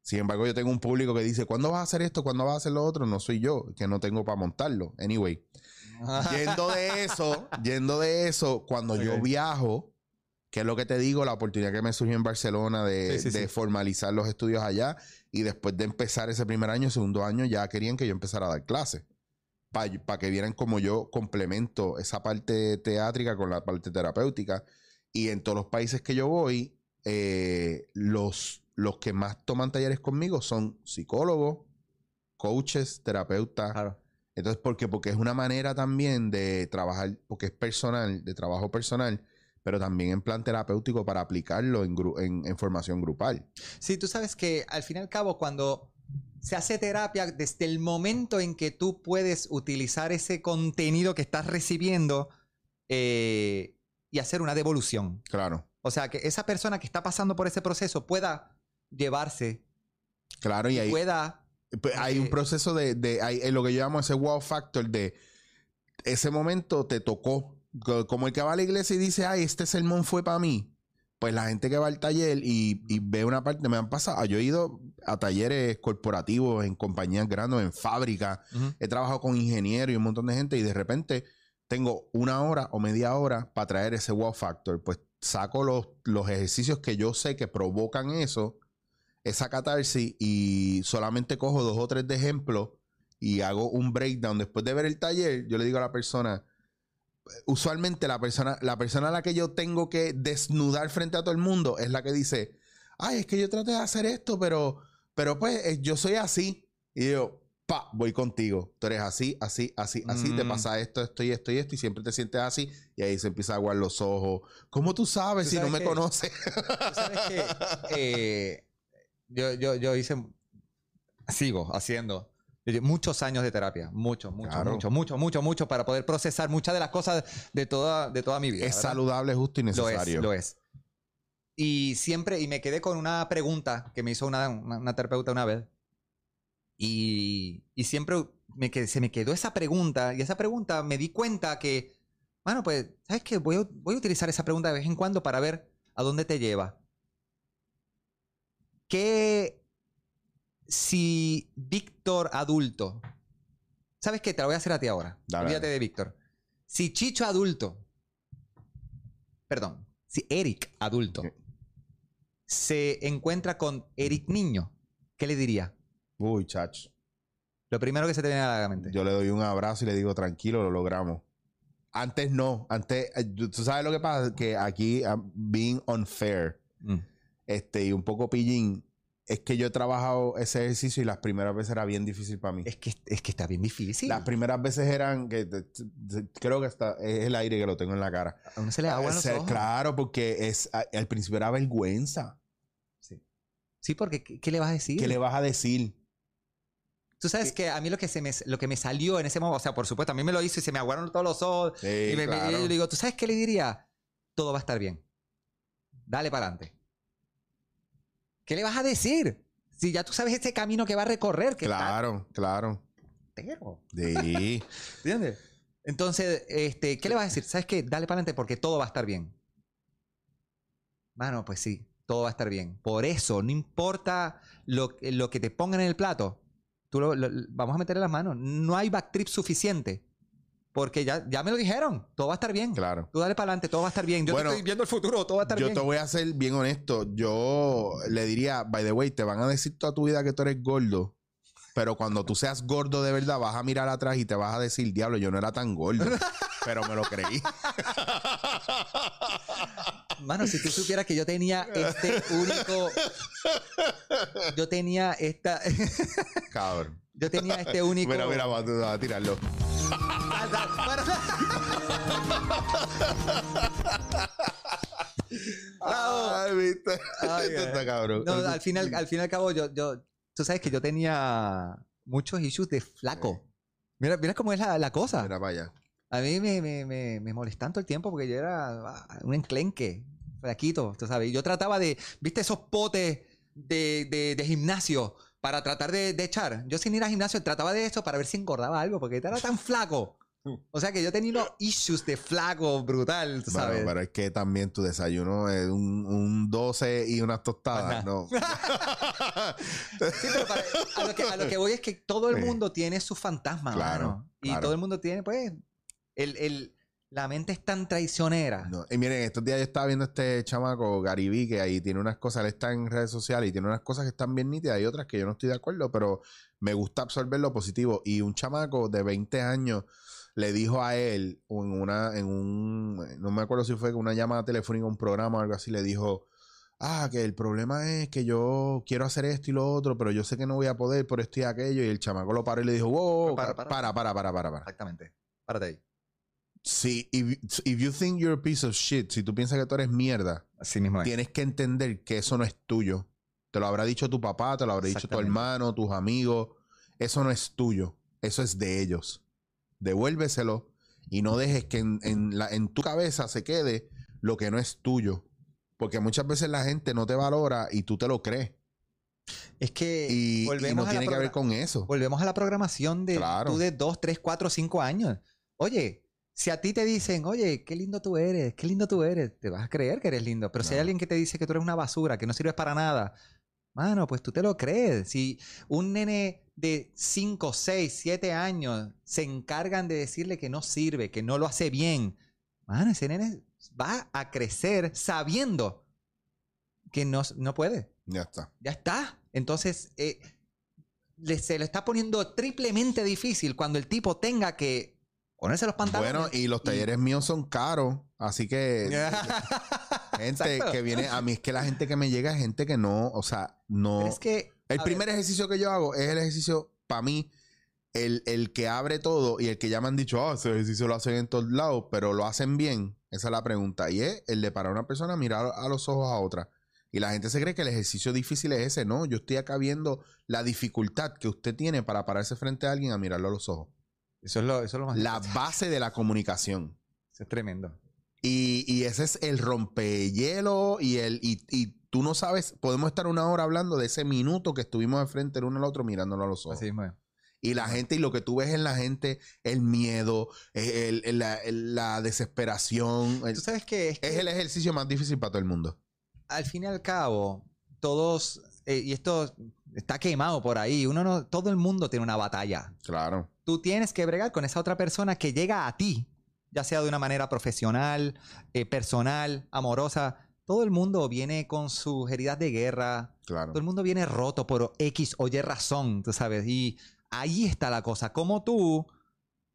[SPEAKER 1] Sin embargo, yo tengo un público que dice, ¿cuándo vas a hacer esto? ¿Cuándo vas a hacer lo otro? No soy yo, que no tengo para montarlo. Anyway, yendo de eso, yendo de eso, cuando yo viajo, que es lo que te digo, la oportunidad que me surgió en Barcelona de,
[SPEAKER 2] Sí, sí,
[SPEAKER 1] de
[SPEAKER 2] sí.
[SPEAKER 1] formalizar los estudios allá y después de empezar ese primer año, segundo año, ya querían que yo empezara a dar clases. Para que vieran como yo complemento esa parte teátrica con la parte terapéutica. Y en todos los países que yo voy, eh, los, los que más toman talleres conmigo son psicólogos, coaches, terapeutas,
[SPEAKER 2] Claro.
[SPEAKER 1] Entonces, ¿por qué? Porque es una manera también de trabajar, porque es personal, de trabajo personal, pero también en plan terapéutico para aplicarlo en, gru- en, en formación grupal.
[SPEAKER 2] Sí, tú sabes que al fin y al cabo, cuando se hace terapia, desde el momento en que tú puedes utilizar ese contenido que estás recibiendo eh, y hacer una devolución.
[SPEAKER 1] Claro,
[SPEAKER 2] O sea, que esa persona que está pasando por ese proceso pueda llevarse,
[SPEAKER 1] claro, y ahí
[SPEAKER 2] pueda...
[SPEAKER 1] pues, hay un
[SPEAKER 2] eh,
[SPEAKER 1] proceso de, de hay, en lo que yo llamo ese wow factor de ese momento te tocó. Co- Como el que va a la iglesia y dice, ay, este sermón fue para mí. Pues la gente que va al taller y, y ve una parte, me han pasado, yo he ido a talleres corporativos en compañías grandes, en fábricas,
[SPEAKER 2] Ujú.
[SPEAKER 1] he trabajado con ingenieros y un montón de gente y de repente tengo una hora o media hora para traer ese wow factor. Pues saco los, los ejercicios que yo sé que provocan eso, esa catarsis y solamente cojo dos o tres de ejemplos y hago un breakdown. Después de ver el taller, yo le digo a la persona, usualmente la persona, la persona a la que yo tengo que desnudar frente a todo el mundo es la que dice, ay, es que yo traté de hacer esto, pero, pero pues eh, yo soy así. Y yo, pa, voy contigo. Tú eres así, así, así, así. Te
[SPEAKER 2] Mm.
[SPEAKER 1] pasa esto, esto y esto y esto. Y siempre te sientes así. Y ahí se empieza a aguar los ojos. ¿Cómo tú sabes
[SPEAKER 2] Tú
[SPEAKER 1] si no
[SPEAKER 2] sabes
[SPEAKER 1] me
[SPEAKER 2] que-
[SPEAKER 1] conoces?
[SPEAKER 2] Tú sabes que eh, yo, yo, yo hice, sigo haciendo muchos años de terapia, mucho, mucho,
[SPEAKER 1] Claro.
[SPEAKER 2] mucho, mucho, mucho, mucho para poder procesar muchas de las cosas de toda, de toda mi vida.
[SPEAKER 1] es
[SPEAKER 2] ¿verdad?
[SPEAKER 1] saludable, justo y
[SPEAKER 2] Lo es,
[SPEAKER 1] necesario.
[SPEAKER 2] lo es. Y siempre, y me quedé con una pregunta que me hizo una, una- una terapeuta una vez. Y, y siempre me se me quedó esa pregunta. Y esa pregunta me di cuenta que, bueno, pues, ¿sabes qué? Voy a, voy a utilizar esa pregunta de vez en cuando para ver a dónde te lleva. ¿Qué si Víctor adulto? ¿Sabes qué? Te lo voy a hacer a ti ahora.
[SPEAKER 1] Dale,
[SPEAKER 2] Olvídate
[SPEAKER 1] dale.
[SPEAKER 2] de Víctor. Si Chicho adulto, perdón, si Eric adulto se encuentra con Eric niño, ¿qué le diría?
[SPEAKER 1] Uy, chach.
[SPEAKER 2] Lo primero que se te viene a la mente.
[SPEAKER 1] Yo le doy un abrazo y le digo, tranquilo, lo logramos. Antes no. Antes, eh, tú sabes lo que pasa, que aquí, I'm being unfair,
[SPEAKER 2] Mm.
[SPEAKER 1] Este, y un poco pillín, es que yo he trabajado ese ejercicio y las primeras veces era bien difícil para mí.
[SPEAKER 2] Es que, es que está bien difícil.
[SPEAKER 1] Las primeras veces eran que te- te- te- creo que está, es el aire que lo tengo en la cara.
[SPEAKER 2] A uno se le agua los ojos.
[SPEAKER 1] Claro, porque es a- al principio era vergüenza.
[SPEAKER 2] Sí. Sí, porque ¿qué, qué le vas a decir?
[SPEAKER 1] ¿Qué le vas a decir?
[SPEAKER 2] Tú sabes que a mí lo que, se me, lo que me salió en ese momento, o sea, por supuesto, a mí me lo hizo y se me aguaron todos los ojos.
[SPEAKER 1] Sí,
[SPEAKER 2] y me-
[SPEAKER 1] claro.
[SPEAKER 2] yo le digo, ¿tú sabes qué le diría? Todo va a estar bien. Dale para adelante. ¿Qué le vas a decir? Si ya tú sabes ese camino que va a recorrer, que
[SPEAKER 1] claro, claro.
[SPEAKER 2] entero.
[SPEAKER 1] Sí.
[SPEAKER 2] ¿Entiendes? Entonces, este, ¿qué le vas a decir? ¿Sabes qué? Dale para adelante porque todo va a estar bien. Mano, pues sí, todo va a estar bien. Por eso, no importa lo, lo que te pongan en el plato, tú lo- lo- vamos a meterle las manos. No hay backtrip suficiente. Porque ya, ya me lo dijeron, todo va a estar bien.
[SPEAKER 1] Claro.
[SPEAKER 2] Tú dale para adelante, todo va a estar bien. Yo te
[SPEAKER 1] Bueno,
[SPEAKER 2] estoy viendo el futuro, todo va a estar
[SPEAKER 1] Yo
[SPEAKER 2] bien.
[SPEAKER 1] te voy a ser bien honesto. Yo le diría, by the way, te van a decir toda tu vida que tú eres gordo. Pero cuando tú seas gordo de verdad, vas a mirar atrás y te vas a decir, diablo, yo no era tan gordo. pero me lo creí.
[SPEAKER 2] Mano, si tú supieras que yo tenía este único. Yo tenía esta.
[SPEAKER 1] Cabrón.
[SPEAKER 2] Yo tenía este único.
[SPEAKER 1] Mira, mira, vamos a, tirarlo. Ay, viste.
[SPEAKER 2] Ay,
[SPEAKER 1] Esto está cabrón.
[SPEAKER 2] No, al final, al fin y al cabo, yo, yo, tú sabes que yo tenía muchos issues de flaco. Mira, mira cómo es la, la cosa.
[SPEAKER 1] Mira allá.
[SPEAKER 2] A mí me, me, me, me molestan todo el tiempo porque yo era ah, un enclenque, flaquito, tú sabes. Y yo trataba de, viste, esos potes de, de, de gimnasio para tratar de, de echar. Yo sin ir al gimnasio trataba de eso para ver si engordaba algo porque era tan flaco. O sea que yo tenía unos issues de flaco brutal, tú
[SPEAKER 1] Bueno,
[SPEAKER 2] sabes.
[SPEAKER 1] pero es que también tu desayuno es un, un 12 y unas tostadas. No.
[SPEAKER 2] Sí, pero para- a, lo que, a lo que voy es que todo el
[SPEAKER 1] Sí.
[SPEAKER 2] mundo tiene sus fantasmas,
[SPEAKER 1] Claro,
[SPEAKER 2] mano. Y
[SPEAKER 1] claro.
[SPEAKER 2] todo el mundo tiene, pues, el, el- la mente es tan traicionera.
[SPEAKER 1] No. Y miren, estos días yo estaba viendo este chamaco, Gary que ahí tiene unas cosas, él está en redes sociales y tiene unas cosas que están bien nítidas y otras que yo no estoy de acuerdo, pero me gusta absorber lo positivo. Y un chamaco de 20 años le dijo a él en una, en un, no me acuerdo si fue una llamada telefónica, un programa o algo así, le dijo, ah, que el problema es que yo quiero hacer esto y lo otro, pero yo sé que no voy a poder por esto y aquello. Y el chamaco lo paró y le dijo, wow,
[SPEAKER 2] Para,
[SPEAKER 1] para,
[SPEAKER 2] para.
[SPEAKER 1] para, para, para, para.
[SPEAKER 2] Exactamente. Párate ahí.
[SPEAKER 1] Sí, if, if you think you're a piece of shit, si tú piensas que tú eres mierda,
[SPEAKER 2] Así mismo es.
[SPEAKER 1] tienes que entender que eso no es tuyo. Te lo habrá dicho tu papá, te lo habrá dicho tu hermano, tus amigos. Eso no es tuyo. Eso es de ellos. Devuélveselo y no dejes que en, en la- en tu cabeza se quede lo que no es tuyo. Porque muchas veces la gente no te valora y tú te lo crees.
[SPEAKER 2] Es que
[SPEAKER 1] Y, y
[SPEAKER 2] volvemos,
[SPEAKER 1] no
[SPEAKER 2] a
[SPEAKER 1] tiene que ver con eso.
[SPEAKER 2] volvemos a la programación de
[SPEAKER 1] Claro.
[SPEAKER 2] tú de 2, 3, 4, 5 años. Oye, si a ti te dicen, oye, qué lindo tú eres, qué lindo tú eres, te vas a creer que eres lindo. Pero si hay alguien que te dice que tú eres una basura, que no sirves para nada, mano, pues tú te lo crees. Si un nene de 5, 6, 7 años se encargan de decirle que no sirve, que no lo hace bien, mano, ese nene va a crecer sabiendo que no, no puede.
[SPEAKER 1] Ya está.
[SPEAKER 2] Ya está. Entonces, eh, le- se le está poniendo triplemente difícil cuando el tipo tenga que ponerse los pantalones.
[SPEAKER 1] Bueno, y los talleres míos son caros. Así que gente
[SPEAKER 2] Exacto.
[SPEAKER 1] que viene, a mí es que la gente que me llega es gente que no, o sea, no.
[SPEAKER 2] Pero es que.
[SPEAKER 1] el primer
[SPEAKER 2] ver,
[SPEAKER 1] ejercicio que yo hago es el ejercicio, para mí, el, el que abre todo y el que ya me han dicho, ah, ese ejercicio lo hacen en todos lados, pero lo hacen bien. Esa es la pregunta. Y es el de parar a una persona, mirar a los ojos a otra. Y la gente se cree que el ejercicio difícil es ese. No, yo estoy acá viendo la dificultad que usted tiene para pararse frente a alguien a mirarlo a los ojos.
[SPEAKER 2] Eso es lo, eso es lo más.
[SPEAKER 1] La base de la comunicación.
[SPEAKER 2] Eso es tremendo.
[SPEAKER 1] Y, y ese es el rompehielo y el y, y tú no sabes, podemos estar una hora hablando de ese minuto que estuvimos enfrente el uno al otro mirándolo a los ojos.
[SPEAKER 2] Así es.
[SPEAKER 1] Y la gente, y lo que tú ves en la gente, el miedo, el- el- la, el- la desesperación,
[SPEAKER 2] Tú sabes que es,
[SPEAKER 1] es
[SPEAKER 2] que
[SPEAKER 1] el ejercicio más difícil para todo el mundo.
[SPEAKER 2] al fin y al cabo, todos. eh, y esto está quemado por ahí. Uno no, todo el mundo tiene una batalla.
[SPEAKER 1] Claro.
[SPEAKER 2] Tú tienes que bregar con esa otra persona que llega a ti, ya sea de una manera profesional, eh, personal, amorosa. Todo el mundo viene con sus heridas de guerra,
[SPEAKER 1] Claro.
[SPEAKER 2] todo el mundo viene roto por X o Y razón, tú sabes. Y ahí está la cosa. Como tú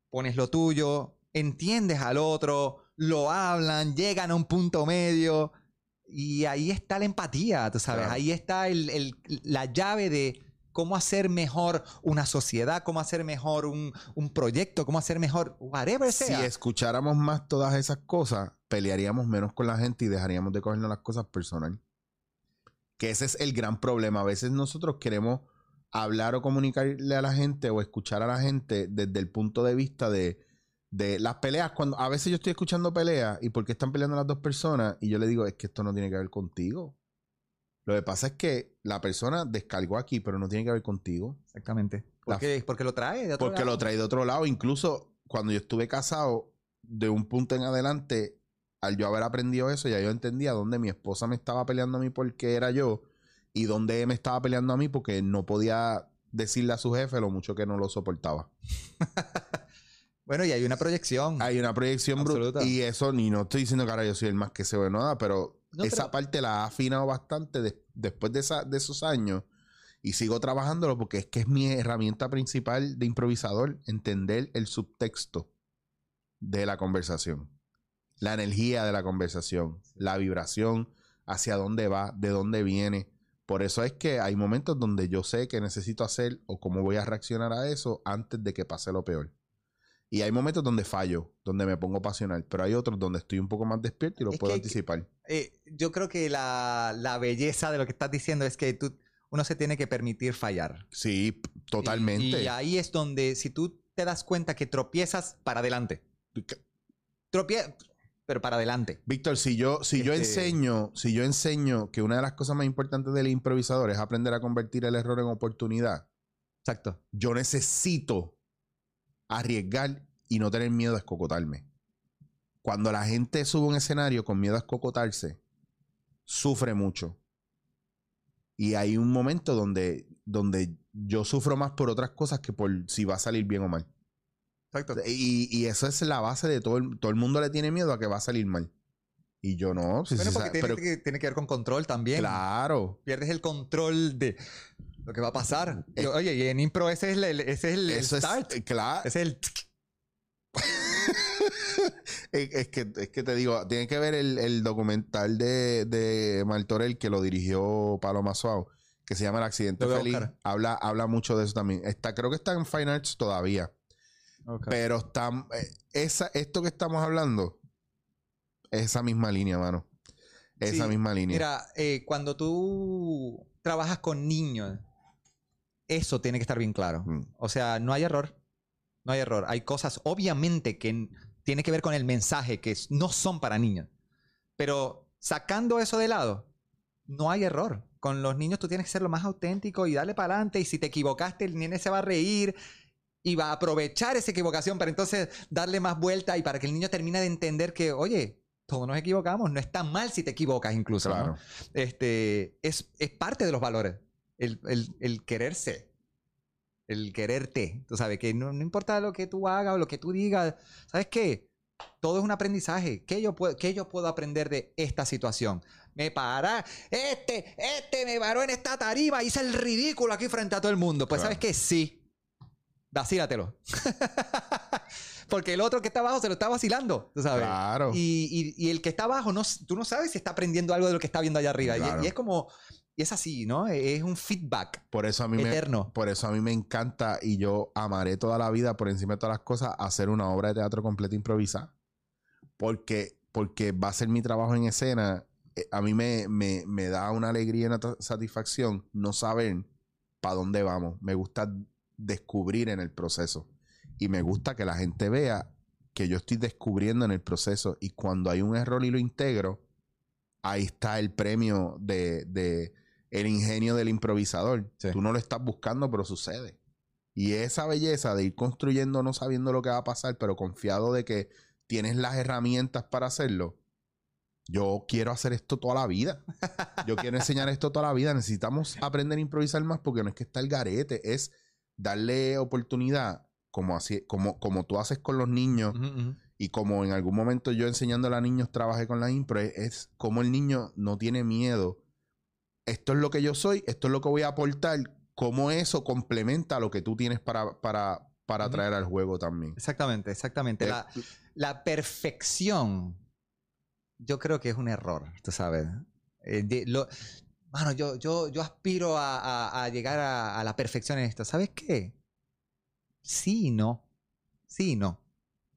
[SPEAKER 2] pones lo tuyo, entiendes al otro, lo hablan, llegan a un punto medio. Y ahí está la empatía, tú sabes.
[SPEAKER 1] Claro.
[SPEAKER 2] Ahí está el- el- la llave de cómo hacer mejor una sociedad, cómo hacer mejor un, un proyecto, cómo hacer mejor whatever
[SPEAKER 1] Si
[SPEAKER 2] sea.
[SPEAKER 1] escucháramos más todas esas cosas, pelearíamos menos con la gente y dejaríamos de cogernos las cosas personal. Que ese es el gran problema. A veces nosotros queremos hablar o comunicarle a la gente o escuchar a la gente desde el punto de vista de, de las peleas. Cuando a veces yo estoy escuchando peleas y por qué están peleando las dos personas y yo le digo, es que esto no tiene que ver contigo. Lo que pasa es que la persona descargó aquí, pero no tiene que ver contigo.
[SPEAKER 2] Exactamente. Porque, porque lo trae de otro
[SPEAKER 1] Porque
[SPEAKER 2] lado.
[SPEAKER 1] lo traí de otro lado. Incluso cuando yo estuve casado, de un punto en adelante, al yo haber aprendido eso, ya yo entendía dónde mi esposa me estaba peleando a mí porque era yo y dónde me estaba peleando a mí porque no podía decirle a su jefe lo mucho que no lo soportaba.
[SPEAKER 2] Bueno, y hay una proyección.
[SPEAKER 1] Hay una proyección brutal. Y eso, ni no estoy diciendo que ahora yo soy el más que se ve nada, pero
[SPEAKER 2] No,
[SPEAKER 1] esa
[SPEAKER 2] pero-
[SPEAKER 1] parte la ha afinado bastante de- después de, esa- de esos años. Y sigo trabajándolo porque es que es mi herramienta principal de improvisador, entender el subtexto de la conversación. La energía de la conversación, la vibración, hacia dónde va, de dónde viene. Por eso es que hay momentos donde yo sé que necesito hacer o cómo voy a reaccionar a eso antes de que pase lo peor. Y hay momentos donde fallo, donde me pongo pasional, pero hay otros donde estoy un poco más despierto y lo
[SPEAKER 2] Es
[SPEAKER 1] puedo
[SPEAKER 2] que
[SPEAKER 1] anticipar.
[SPEAKER 2] Eh, yo creo que la, la belleza de lo que estás diciendo es que tú, uno se tiene que permitir fallar.
[SPEAKER 1] Sí, totalmente.
[SPEAKER 2] Y, y ahí es donde, si tú te das cuenta que tropiezas, para adelante. Tropie pero para adelante.
[SPEAKER 1] Víctor, si yo, si yo
[SPEAKER 2] Este-
[SPEAKER 1] enseño, si yo enseño que una de las cosas más importantes del improvisador es aprender a convertir el error en oportunidad,
[SPEAKER 2] Exacto.
[SPEAKER 1] yo necesito arriesgar y no tener miedo a escocotarme. Cuando la gente sube a un escenario con miedo a escocotarse, sufre mucho. Y hay un momento donde, donde yo sufro más por otras cosas que por si va a salir bien o mal.
[SPEAKER 2] Exacto.
[SPEAKER 1] Y, y eso es la base de todo el, todo el mundo le tiene miedo a que va a salir mal. Y yo no. sí,
[SPEAKER 2] Bueno,
[SPEAKER 1] sí,
[SPEAKER 2] porque tiene,
[SPEAKER 1] pero
[SPEAKER 2] que, tiene que ver con control también.
[SPEAKER 1] claro.
[SPEAKER 2] Pierdes el control de lo que va a pasar. Y,
[SPEAKER 1] Eh,
[SPEAKER 2] oye, y en impro ese es el, ese es el
[SPEAKER 1] Eso
[SPEAKER 2] start.
[SPEAKER 1] es claro.
[SPEAKER 2] Ese es el...
[SPEAKER 1] es, que, es que te digo, tiene que ver el, el documental de, de Martorell que lo dirigió Paloma Suau, que se llama El accidente feliz. Habla, habla mucho de eso también. Está, creo que está en Fine Arts todavía. Pero está, eh, esa, esto que estamos hablando es esa misma línea, mano. Esa
[SPEAKER 2] Sí,
[SPEAKER 1] misma línea.
[SPEAKER 2] Mira, eh, cuando tú trabajas con niños, eso tiene que estar bien claro.
[SPEAKER 1] Mm.
[SPEAKER 2] O sea, no hay error. No hay error. Hay cosas, obviamente, que tiene que ver con el mensaje, que no son para niños. Pero sacando eso de lado, no hay error. Con los niños tú tienes que ser lo más auténtico y darle para adelante. Y si te equivocaste, el nene se va a reír. y va a aprovechar esa equivocación para entonces darle más vuelta y para que el niño termine de entender que, oye, todos nos equivocamos, no está mal si te equivocas incluso. ¿no?
[SPEAKER 1] Claro.
[SPEAKER 2] Este, es, es parte de los valores, el, el- el quererse, el quererte. Tú sabes, que no, no importa lo que tú hagas o lo que tú digas, ¿sabes qué? Todo es un aprendizaje. ¿Qué yo, puedo, qué yo puedo aprender de esta situación? Me para, este, este me paró en esta tarima, hice el ridículo aquí frente a todo el mundo. Pues
[SPEAKER 1] Claro.
[SPEAKER 2] ¿sabes qué? Sí. Vacílatelo. Porque el otro que está abajo se lo está vacilando, tú sabes.
[SPEAKER 1] Claro.
[SPEAKER 2] Y, y- y el que está abajo, no, tú no sabes si está aprendiendo algo de lo que está viendo allá arriba. Y-. Y, es como, y es así, ¿no? Es un feedback
[SPEAKER 1] Por eso a mí me,
[SPEAKER 2] eterno.
[SPEAKER 1] por eso a mí me encanta y yo amaré toda la vida por encima de todas las cosas hacer una obra de teatro completa improvisada. Porque, porque va a ser mi trabajo en escena. Eh, A mí me, me- me da una alegría y una satisfacción no saber para dónde vamos. Me gusta descubrir en el proceso. Y me gusta que la gente vea que yo estoy descubriendo en el proceso. Y cuando hay un error y lo integro, ahí está el premio de, de el ingenio del improvisador.
[SPEAKER 2] Sí.
[SPEAKER 1] Tú no lo estás buscando, pero sucede. Y esa belleza de ir construyendo no sabiendo lo que va a pasar, pero confiado de que tienes las herramientas para hacerlo. Yo quiero hacer esto toda la vida. Yo quiero enseñar esto toda la vida. Necesitamos aprender a improvisar más porque no es que está el garete, es darle oportunidad, como, así, como, como tú haces con los niños y como en algún momento yo enseñándole a niños trabajé con la impro, es, es como el niño no tiene miedo. Esto es lo que yo soy, esto es lo que voy a aportar, cómo eso complementa lo que tú tienes para, para, para traer al juego también.
[SPEAKER 2] Exactamente, exactamente.
[SPEAKER 1] Eh,
[SPEAKER 2] La, la perfección, yo creo que es un error, tú sabes. Eh, de- lo- mano, yo, yo, yo aspiro a, a- a llegar a, a la perfección en esto. ¿Sabes qué? Sí y no. Sí y no.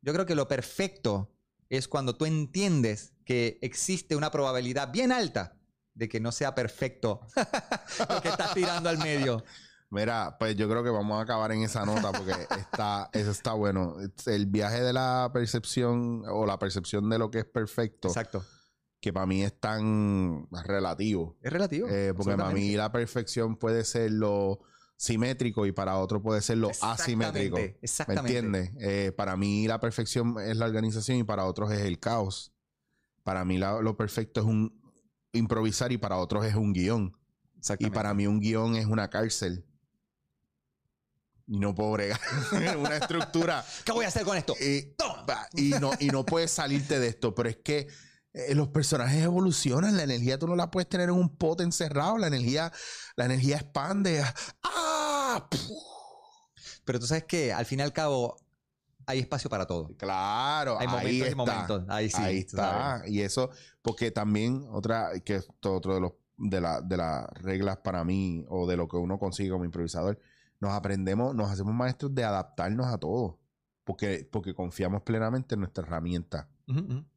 [SPEAKER 2] Yo creo que lo perfecto es cuando tú entiendes que existe una probabilidad bien alta de que no sea perfecto lo que estás tirando al medio.
[SPEAKER 1] Mira, pues yo creo que vamos a acabar en esa nota porque está, eso está bueno. El viaje de la percepción o la percepción de lo que es perfecto,
[SPEAKER 2] Exacto.
[SPEAKER 1] que para mí es tan relativo.
[SPEAKER 2] Es relativo.
[SPEAKER 1] Eh, porque para mí la perfección puede ser lo simétrico y para otro puede ser lo asimétrico. ¿Me
[SPEAKER 2] Exactamente, Exactamente.
[SPEAKER 1] entiendes? Eh, para mí la perfección es la organización y para otros es el caos. Para mí la- lo perfecto es un improvisar y para otros es un guion. Y para mí un guion es una cárcel. Y no puedo bregar una estructura.
[SPEAKER 2] ¿Qué voy a hacer con esto?
[SPEAKER 1] Y, no, y no puedes salirte de esto, pero es que eh, los personajes evolucionan, la energía tú no la puedes tener en un pote encerrado, la energía, la energía expande. ¡Ah! ¡Puf!
[SPEAKER 2] Pero tú sabes que al fin y al cabo hay espacio para todo.
[SPEAKER 1] Claro,
[SPEAKER 2] Hay
[SPEAKER 1] ahí
[SPEAKER 2] momentos y
[SPEAKER 1] está.
[SPEAKER 2] momentos. Ahí sí.
[SPEAKER 1] ahí está. Y eso, porque también otra, que es otro de los de, la- de las reglas para mí, o de lo que uno consigue como improvisador, nos aprendemos, nos hacemos maestros de adaptarnos a todo. Porque, porque confiamos plenamente en nuestra herramienta.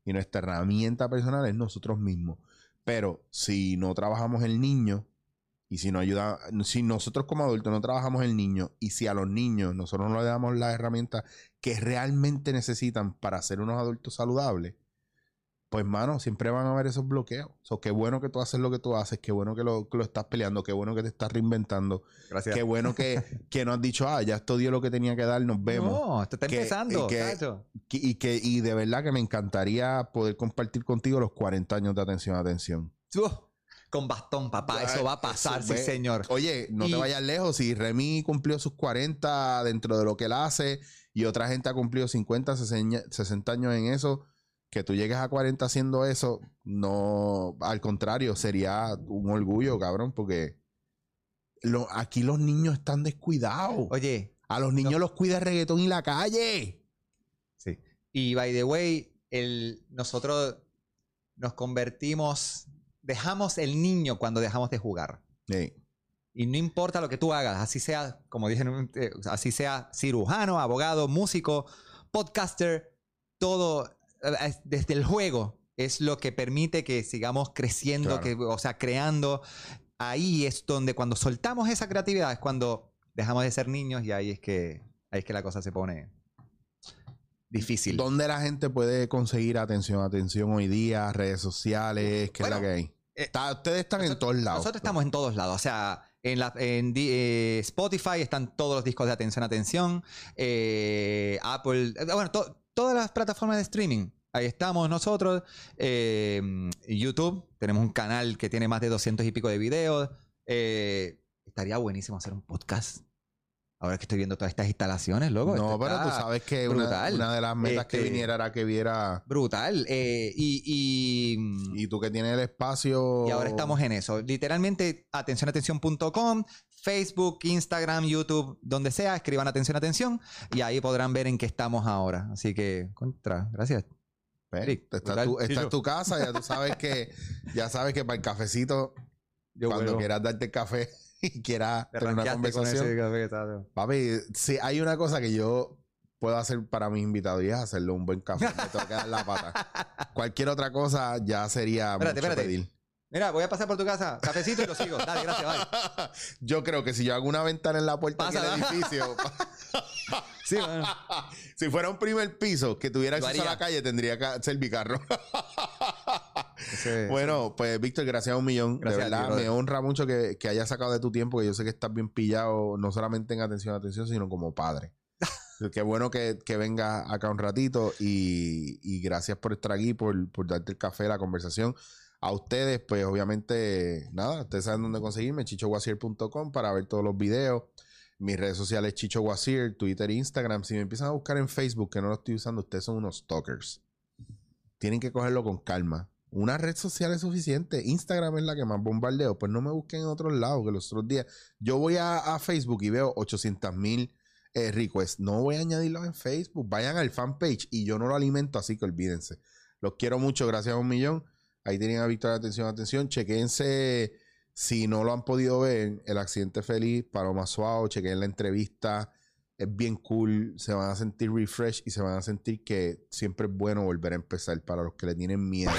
[SPEAKER 1] Y nuestra herramienta personal es nosotros mismos. Pero si no trabajamos el niño, y si no ayuda, si nosotros como adultos no trabajamos el niño, y si a los niños nosotros no le damos las herramientas que realmente necesitan para ser unos adultos saludables, pues mano, siempre van a haber esos bloqueos. So, qué bueno que tú haces lo que tú haces, qué bueno que lo, que lo estás peleando, qué bueno que te estás reinventando,
[SPEAKER 2] Gracias.
[SPEAKER 1] qué bueno que, que no has dicho, ah, ya esto dio lo que tenía que dar, nos vemos.
[SPEAKER 2] No, esto está
[SPEAKER 1] Que-
[SPEAKER 2] empezando.
[SPEAKER 1] y que- y que y de verdad que me encantaría poder compartir contigo los 40 años de atención atención.
[SPEAKER 2] Uh, con bastón, papá. Eso va a pasar, sí, señor.
[SPEAKER 1] Oye, no
[SPEAKER 2] Y-
[SPEAKER 1] te vayas lejos. Si Remy cumplió sus 40 dentro de lo que él hace y otra gente ha cumplido 50, 60 60 años en eso, que tú llegues a 40 haciendo eso, no, al contrario, sería un orgullo, cabrón, porque lo- aquí los niños están descuidados.
[SPEAKER 2] Oye,
[SPEAKER 1] A los niños los cuida el reggaetón y la calle.
[SPEAKER 2] sí. Y by the way, el, nosotros nos convertimos, dejamos el niño cuando dejamos de jugar.
[SPEAKER 1] Sí.
[SPEAKER 2] Y no importa lo que tú hagas, así sea, como dije, así sea cirujano, abogado, músico, podcaster, todo es- desde el juego es lo que permite que sigamos creciendo,
[SPEAKER 1] Claro.
[SPEAKER 2] que, o sea, creando. Ahí es donde cuando soltamos esa creatividad es cuando dejamos de ser niños y ahí es que, ahí es que la cosa se pone difícil.
[SPEAKER 1] ¿Dónde la gente puede conseguir atención? Atención hoy día, redes sociales, ¿qué es la que hay?
[SPEAKER 2] eh,
[SPEAKER 1] Está- ustedes están en todos lados.
[SPEAKER 2] Nosotros estamos en todos lados. O sea, En, la, en eh, Spotify están todos los discos de Atención, Atención. Eh, Apple, bueno, to- todas las plataformas de streaming. Ahí estamos nosotros. Eh, YouTube, tenemos un canal que tiene más de 200 y pico de videos. Estaría buenísimo hacer un podcast. Ahora que estoy viendo todas estas instalaciones, loco.
[SPEAKER 1] no, pero tú
[SPEAKER 2] está
[SPEAKER 1] sabes que una,
[SPEAKER 2] brutal.
[SPEAKER 1] una de las metas que
[SPEAKER 2] Este-
[SPEAKER 1] viniera era que viera.
[SPEAKER 2] Brutal. Eh, y, y,
[SPEAKER 1] Y tú que tienes el espacio.
[SPEAKER 2] y ahora estamos en eso. Literalmente, atencionatención.com, Facebook, Instagram, YouTube, donde sea, escriban atención, atención, y ahí podrán ver en qué estamos ahora. Así que, contra, gracias.
[SPEAKER 1] Pues,
[SPEAKER 2] Eric,
[SPEAKER 1] esta,
[SPEAKER 2] brutal.
[SPEAKER 1] tu, es tu casa, ya tú sabes que, ya sabes que para el cafecito,
[SPEAKER 2] Yo
[SPEAKER 1] cuando
[SPEAKER 2] vuelvo.
[SPEAKER 1] quieras darte el café y quieras
[SPEAKER 2] Te
[SPEAKER 1] tener una
[SPEAKER 2] con
[SPEAKER 1] conversación.
[SPEAKER 2] ese café, tato.
[SPEAKER 1] Papi, si hay una cosa que yo puedo hacer para mis invitados y es hacerle un buen café. Me tengo que dar la pata. Cualquier otra cosa ya sería
[SPEAKER 2] Espérate,
[SPEAKER 1] mucho
[SPEAKER 2] espérate.
[SPEAKER 1] pedir.
[SPEAKER 2] Mira, voy a pasar por tu casa. Cafecito y lo sigo. Dale, gracias, bye.
[SPEAKER 1] Yo creo que si yo hago una ventana en la puerta
[SPEAKER 2] Pasa,
[SPEAKER 1] del edificio,
[SPEAKER 2] Sí, bueno.
[SPEAKER 1] si fuera un primer piso que tuviera acceso a la calle, tendría que ser mi carro.
[SPEAKER 2] Ese-
[SPEAKER 1] Bueno, pues Víctor, gracias a un millón.
[SPEAKER 2] Gracias a
[SPEAKER 1] de verdad, me honra mucho que, que hayas sacado de tu tiempo, que yo sé que estás bien pillado, no solamente en atención, atención, sino como padre. Qué bueno que, que vengas acá un ratito y, y gracias por estar aquí, por, por darte el café, la conversación. A ustedes, pues obviamente, nada, ustedes saben dónde conseguirme, chichowasier.com para ver todos los videos. Mis redes sociales, Chicho Wasier, Twitter Instagram. Si me empiezan a buscar en Facebook, que no lo estoy usando, ustedes son unos stalkers. Tienen que cogerlo con calma. Una red social es suficiente. Instagram es la que más bombardeo. Pues no me busquen en otros lados, que los otros días. Yo voy a, Facebook y veo 800 mil eh, requests. No voy a añadirlos en Facebook. Vayan al fanpage y yo no lo alimento, así que olvídense. Los quiero mucho, gracias a un millón. Ahí tienen a Víctor, atención, atención. Chequense, si no lo han podido ver, El Accidente Feliz, Paloma Suave, chequen la entrevista. Es bien cool, se van a sentir refresh y se van a sentir que siempre es bueno volver a empezar para los que le tienen miedo.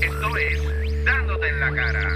[SPEAKER 3] Esto es Dándote en la cara.